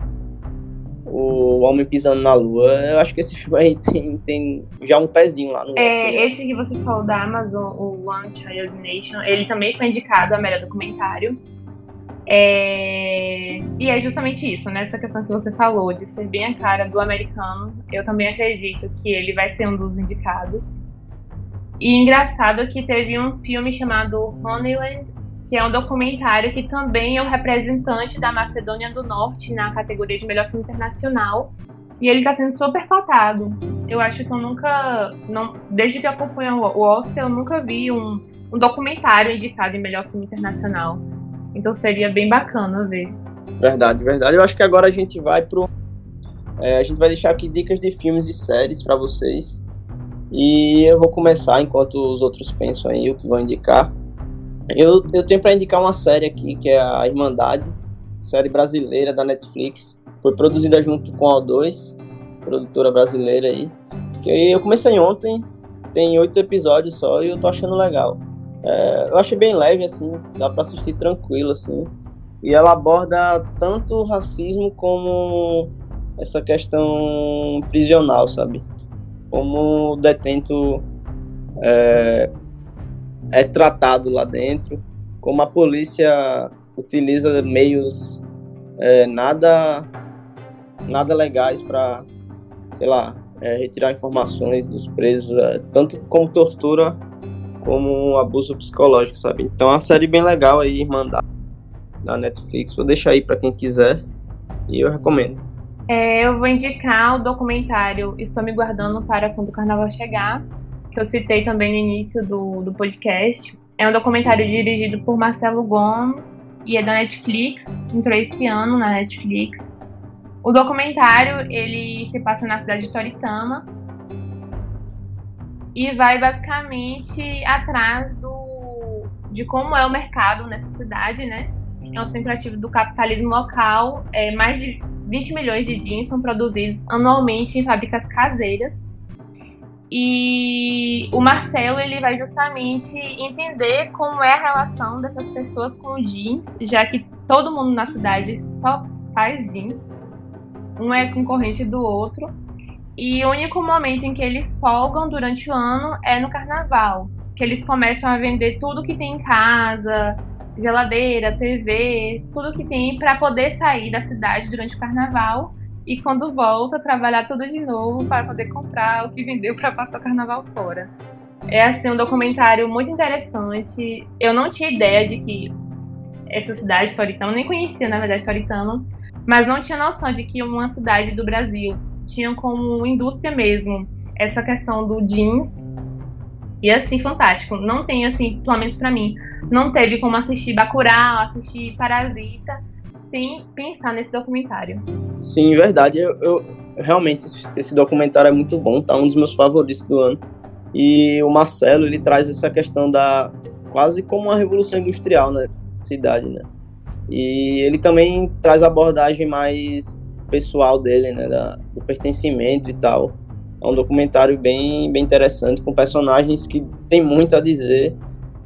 o Homem Pisando na Lua. Eu acho que esse filme aí tem, tem já um pezinho lá no é, Oscar. Esse que você falou da Amazon, o One Child Nation, ele também foi indicado a melhor documentário. É... E é justamente isso, né? Questão que você falou, de ser bem a cara do americano. Eu também acredito que ele vai ser um dos indicados. E engraçado que teve um filme chamado Honeyland, que é um documentário que também é o representante da Macedônia do Norte na categoria de melhor filme internacional. E ele está sendo super cotado. Eu acho que eu nunca, não, desde que eu acompanho o Oscar, eu nunca vi um, um documentário indicado em melhor filme internacional. Então seria bem bacana ver. Verdade, verdade. Eu acho que agora a gente vai pro. É, a gente vai deixar aqui dicas de filmes e séries para vocês. E eu vou começar enquanto os outros pensam aí o que vão indicar. Eu, eu tenho para indicar uma série aqui que é a Irmandade, série brasileira da Netflix. Foi produzida junto com a O2, produtora brasileira aí. Que eu comecei ontem, tem oito episódios só e eu tô achando legal. É, eu achei bem leve, assim, dá para assistir tranquilo, assim. E ela aborda tanto o racismo como essa questão prisional, sabe? Como o detento é, é tratado lá dentro, como a polícia utiliza meios é, nada nada legais para, sei lá, é, retirar informações dos presos, é, tanto como tortura como um abuso psicológico, sabe? Então é uma série bem legal aí, Irmandade, na Netflix. Vou deixar aí para quem quiser e eu recomendo. É, eu vou indicar o documentário Estou Me Guardando para Quando o Carnaval Chegar, que eu citei também no início do, do podcast. É um documentário dirigido por Marcelo Gomes e é da Netflix, entrou esse ano na Netflix. O documentário ele se passa na cidade de Toritama, e vai basicamente atrás do de como é o mercado nessa cidade, né? É um centro ativo do capitalismo local. É, mais de 20 milhões de jeans são produzidos anualmente em fábricas caseiras. E o Marcelo ele vai justamente entender como é a relação dessas pessoas com jeans, já que todo mundo na cidade só faz jeans. Um é concorrente do outro. E o único momento em que eles folgam durante o ano é no carnaval, que eles começam a vender tudo que tem em casa, geladeira, TV, tudo que tem para poder sair da cidade durante o carnaval e quando volta trabalhar tudo de novo para poder comprar o que vendeu para passar o carnaval fora. É assim um documentário muito interessante. Eu não tinha ideia de que essa cidade Toritama, nem conhecia na verdade Toritama, mas não tinha noção de que uma cidade do Brasil tinham como indústria mesmo essa questão do jeans. E assim, fantástico. Não tem, assim, pelo menos pra mim, não teve como assistir Bacurau, assistir Parasita, sem pensar nesse documentário. Sim, verdade. Eu, eu realmente, esse documentário é muito bom, tá um dos meus favoritos do ano. E o Marcelo, ele traz essa questão da quase como uma revolução industrial na cidade, né? E ele também traz abordagem mais pessoal dele, né, da, do pertencimento e tal. É um documentário bem, bem interessante, com personagens que tem muito a dizer.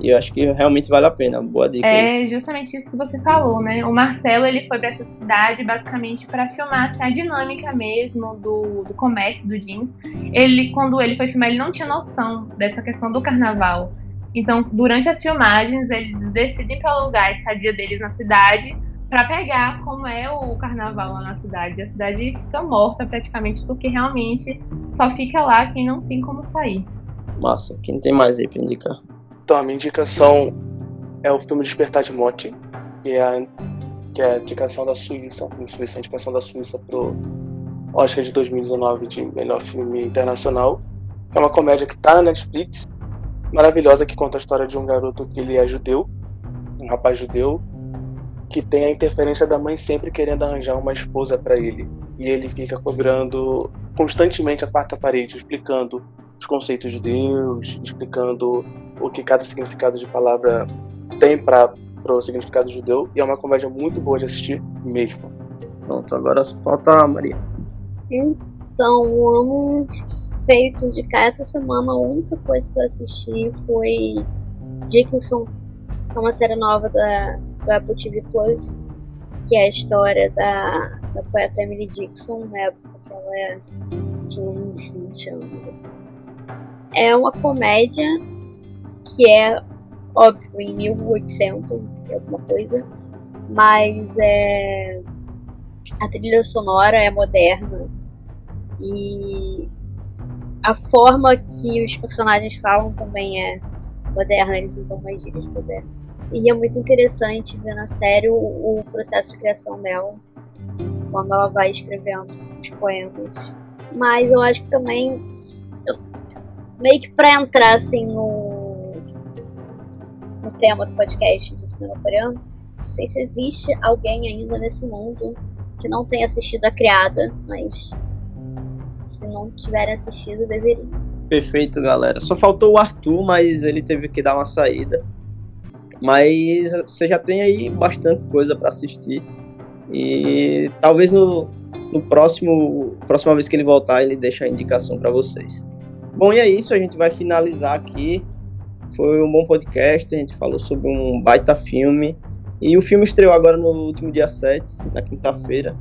E eu acho que realmente vale a pena. Boa dica. É justamente isso que você falou, né? O Marcelo ele foi para essa cidade basicamente para filmar assim, a dinâmica mesmo do, do comércio do jeans. Ele, quando ele foi filmar, ele não tinha noção dessa questão do carnaval. Então, durante as filmagens, eles decidem para alugar a estadia deles na cidade para pegar como é o carnaval lá na cidade. A cidade fica morta praticamente porque realmente só fica lá quem não tem como sair. Massa. Quem tem mais aí pra indicar? Então, a minha indicação é o filme Despertar de Morte, que é a, que é a indicação da Suíça, a Suíça, a indicação da Suíça pro Oscar de 2019 de melhor filme internacional. É uma comédia que tá na Netflix, maravilhosa, que conta a história de um garoto que ele é judeu, um rapaz judeu, que tem a interferência da mãe sempre querendo arranjar uma esposa para ele. E ele fica cobrando constantemente a quarta parede, explicando os conceitos de Deus, explicando o que cada significado de palavra tem para o significado judeu. E é uma comédia muito boa de assistir mesmo. Pronto, agora só falta a Maria. Então, eu não sei o que indicar. Essa semana a única coisa que eu assisti foi Dickinson, é uma série nova da do Apple TV Plus, que é a história da, da poeta Emily Dixon, na época que ela é, tinha uns 20 anos. Assim. É uma comédia que é, óbvio, em 1800 e alguma coisa, mas é, a trilha sonora é moderna e a forma que os personagens falam também é moderna, eles usam mais gírias modernas. E é muito interessante ver na série o, o processo de criação dela, quando ela vai escrevendo os poemas. Mas eu acho que também, eu, meio que pra entrar assim no, no tema do podcast de cinema coreano, não sei se existe alguém ainda nesse mundo que não tenha assistido a criada, mas se não tiverem assistido, deveriam. Perfeito, galera. Só faltou o Arthur, mas ele teve que dar uma saída. Mas você já tem aí bastante coisa para assistir. E talvez no, no próximo próxima vez que ele voltar, ele deixe a indicação para vocês. Bom, e é isso, a gente vai finalizar aqui. Foi um bom podcast, a gente falou sobre um baita filme. E o filme estreou agora no último dia 7, na quinta-feira.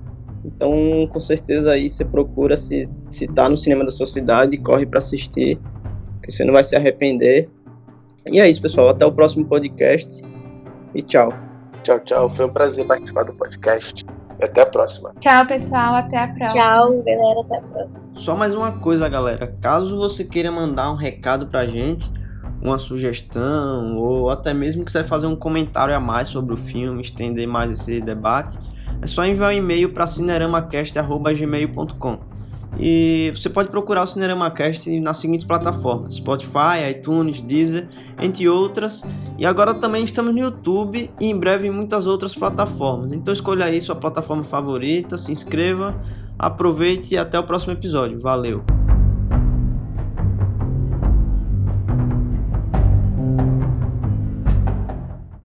Então, com certeza aí você procura se, se tá no cinema da sua cidade, corre para assistir, que você não vai se arrepender. E é isso, pessoal. Até o próximo podcast. E tchau. Tchau, tchau. Foi um prazer participar do podcast. E até a próxima. Tchau, pessoal. Até a próxima. Tchau, galera. Até a próxima. Só mais uma coisa, galera. Caso você queira mandar um recado pra gente, uma sugestão, ou até mesmo quiser fazer um comentário a mais sobre o filme, estender mais esse debate, é só enviar um e-mail para cineramacast.gmail.com. E você pode procurar o Cinerama Cast nas seguintes plataformas: Spotify, iTunes, Deezer, entre outras. E agora também estamos no YouTube e em breve em muitas outras plataformas. Então escolha aí sua plataforma favorita, se inscreva, aproveite e até o próximo episódio. Valeu!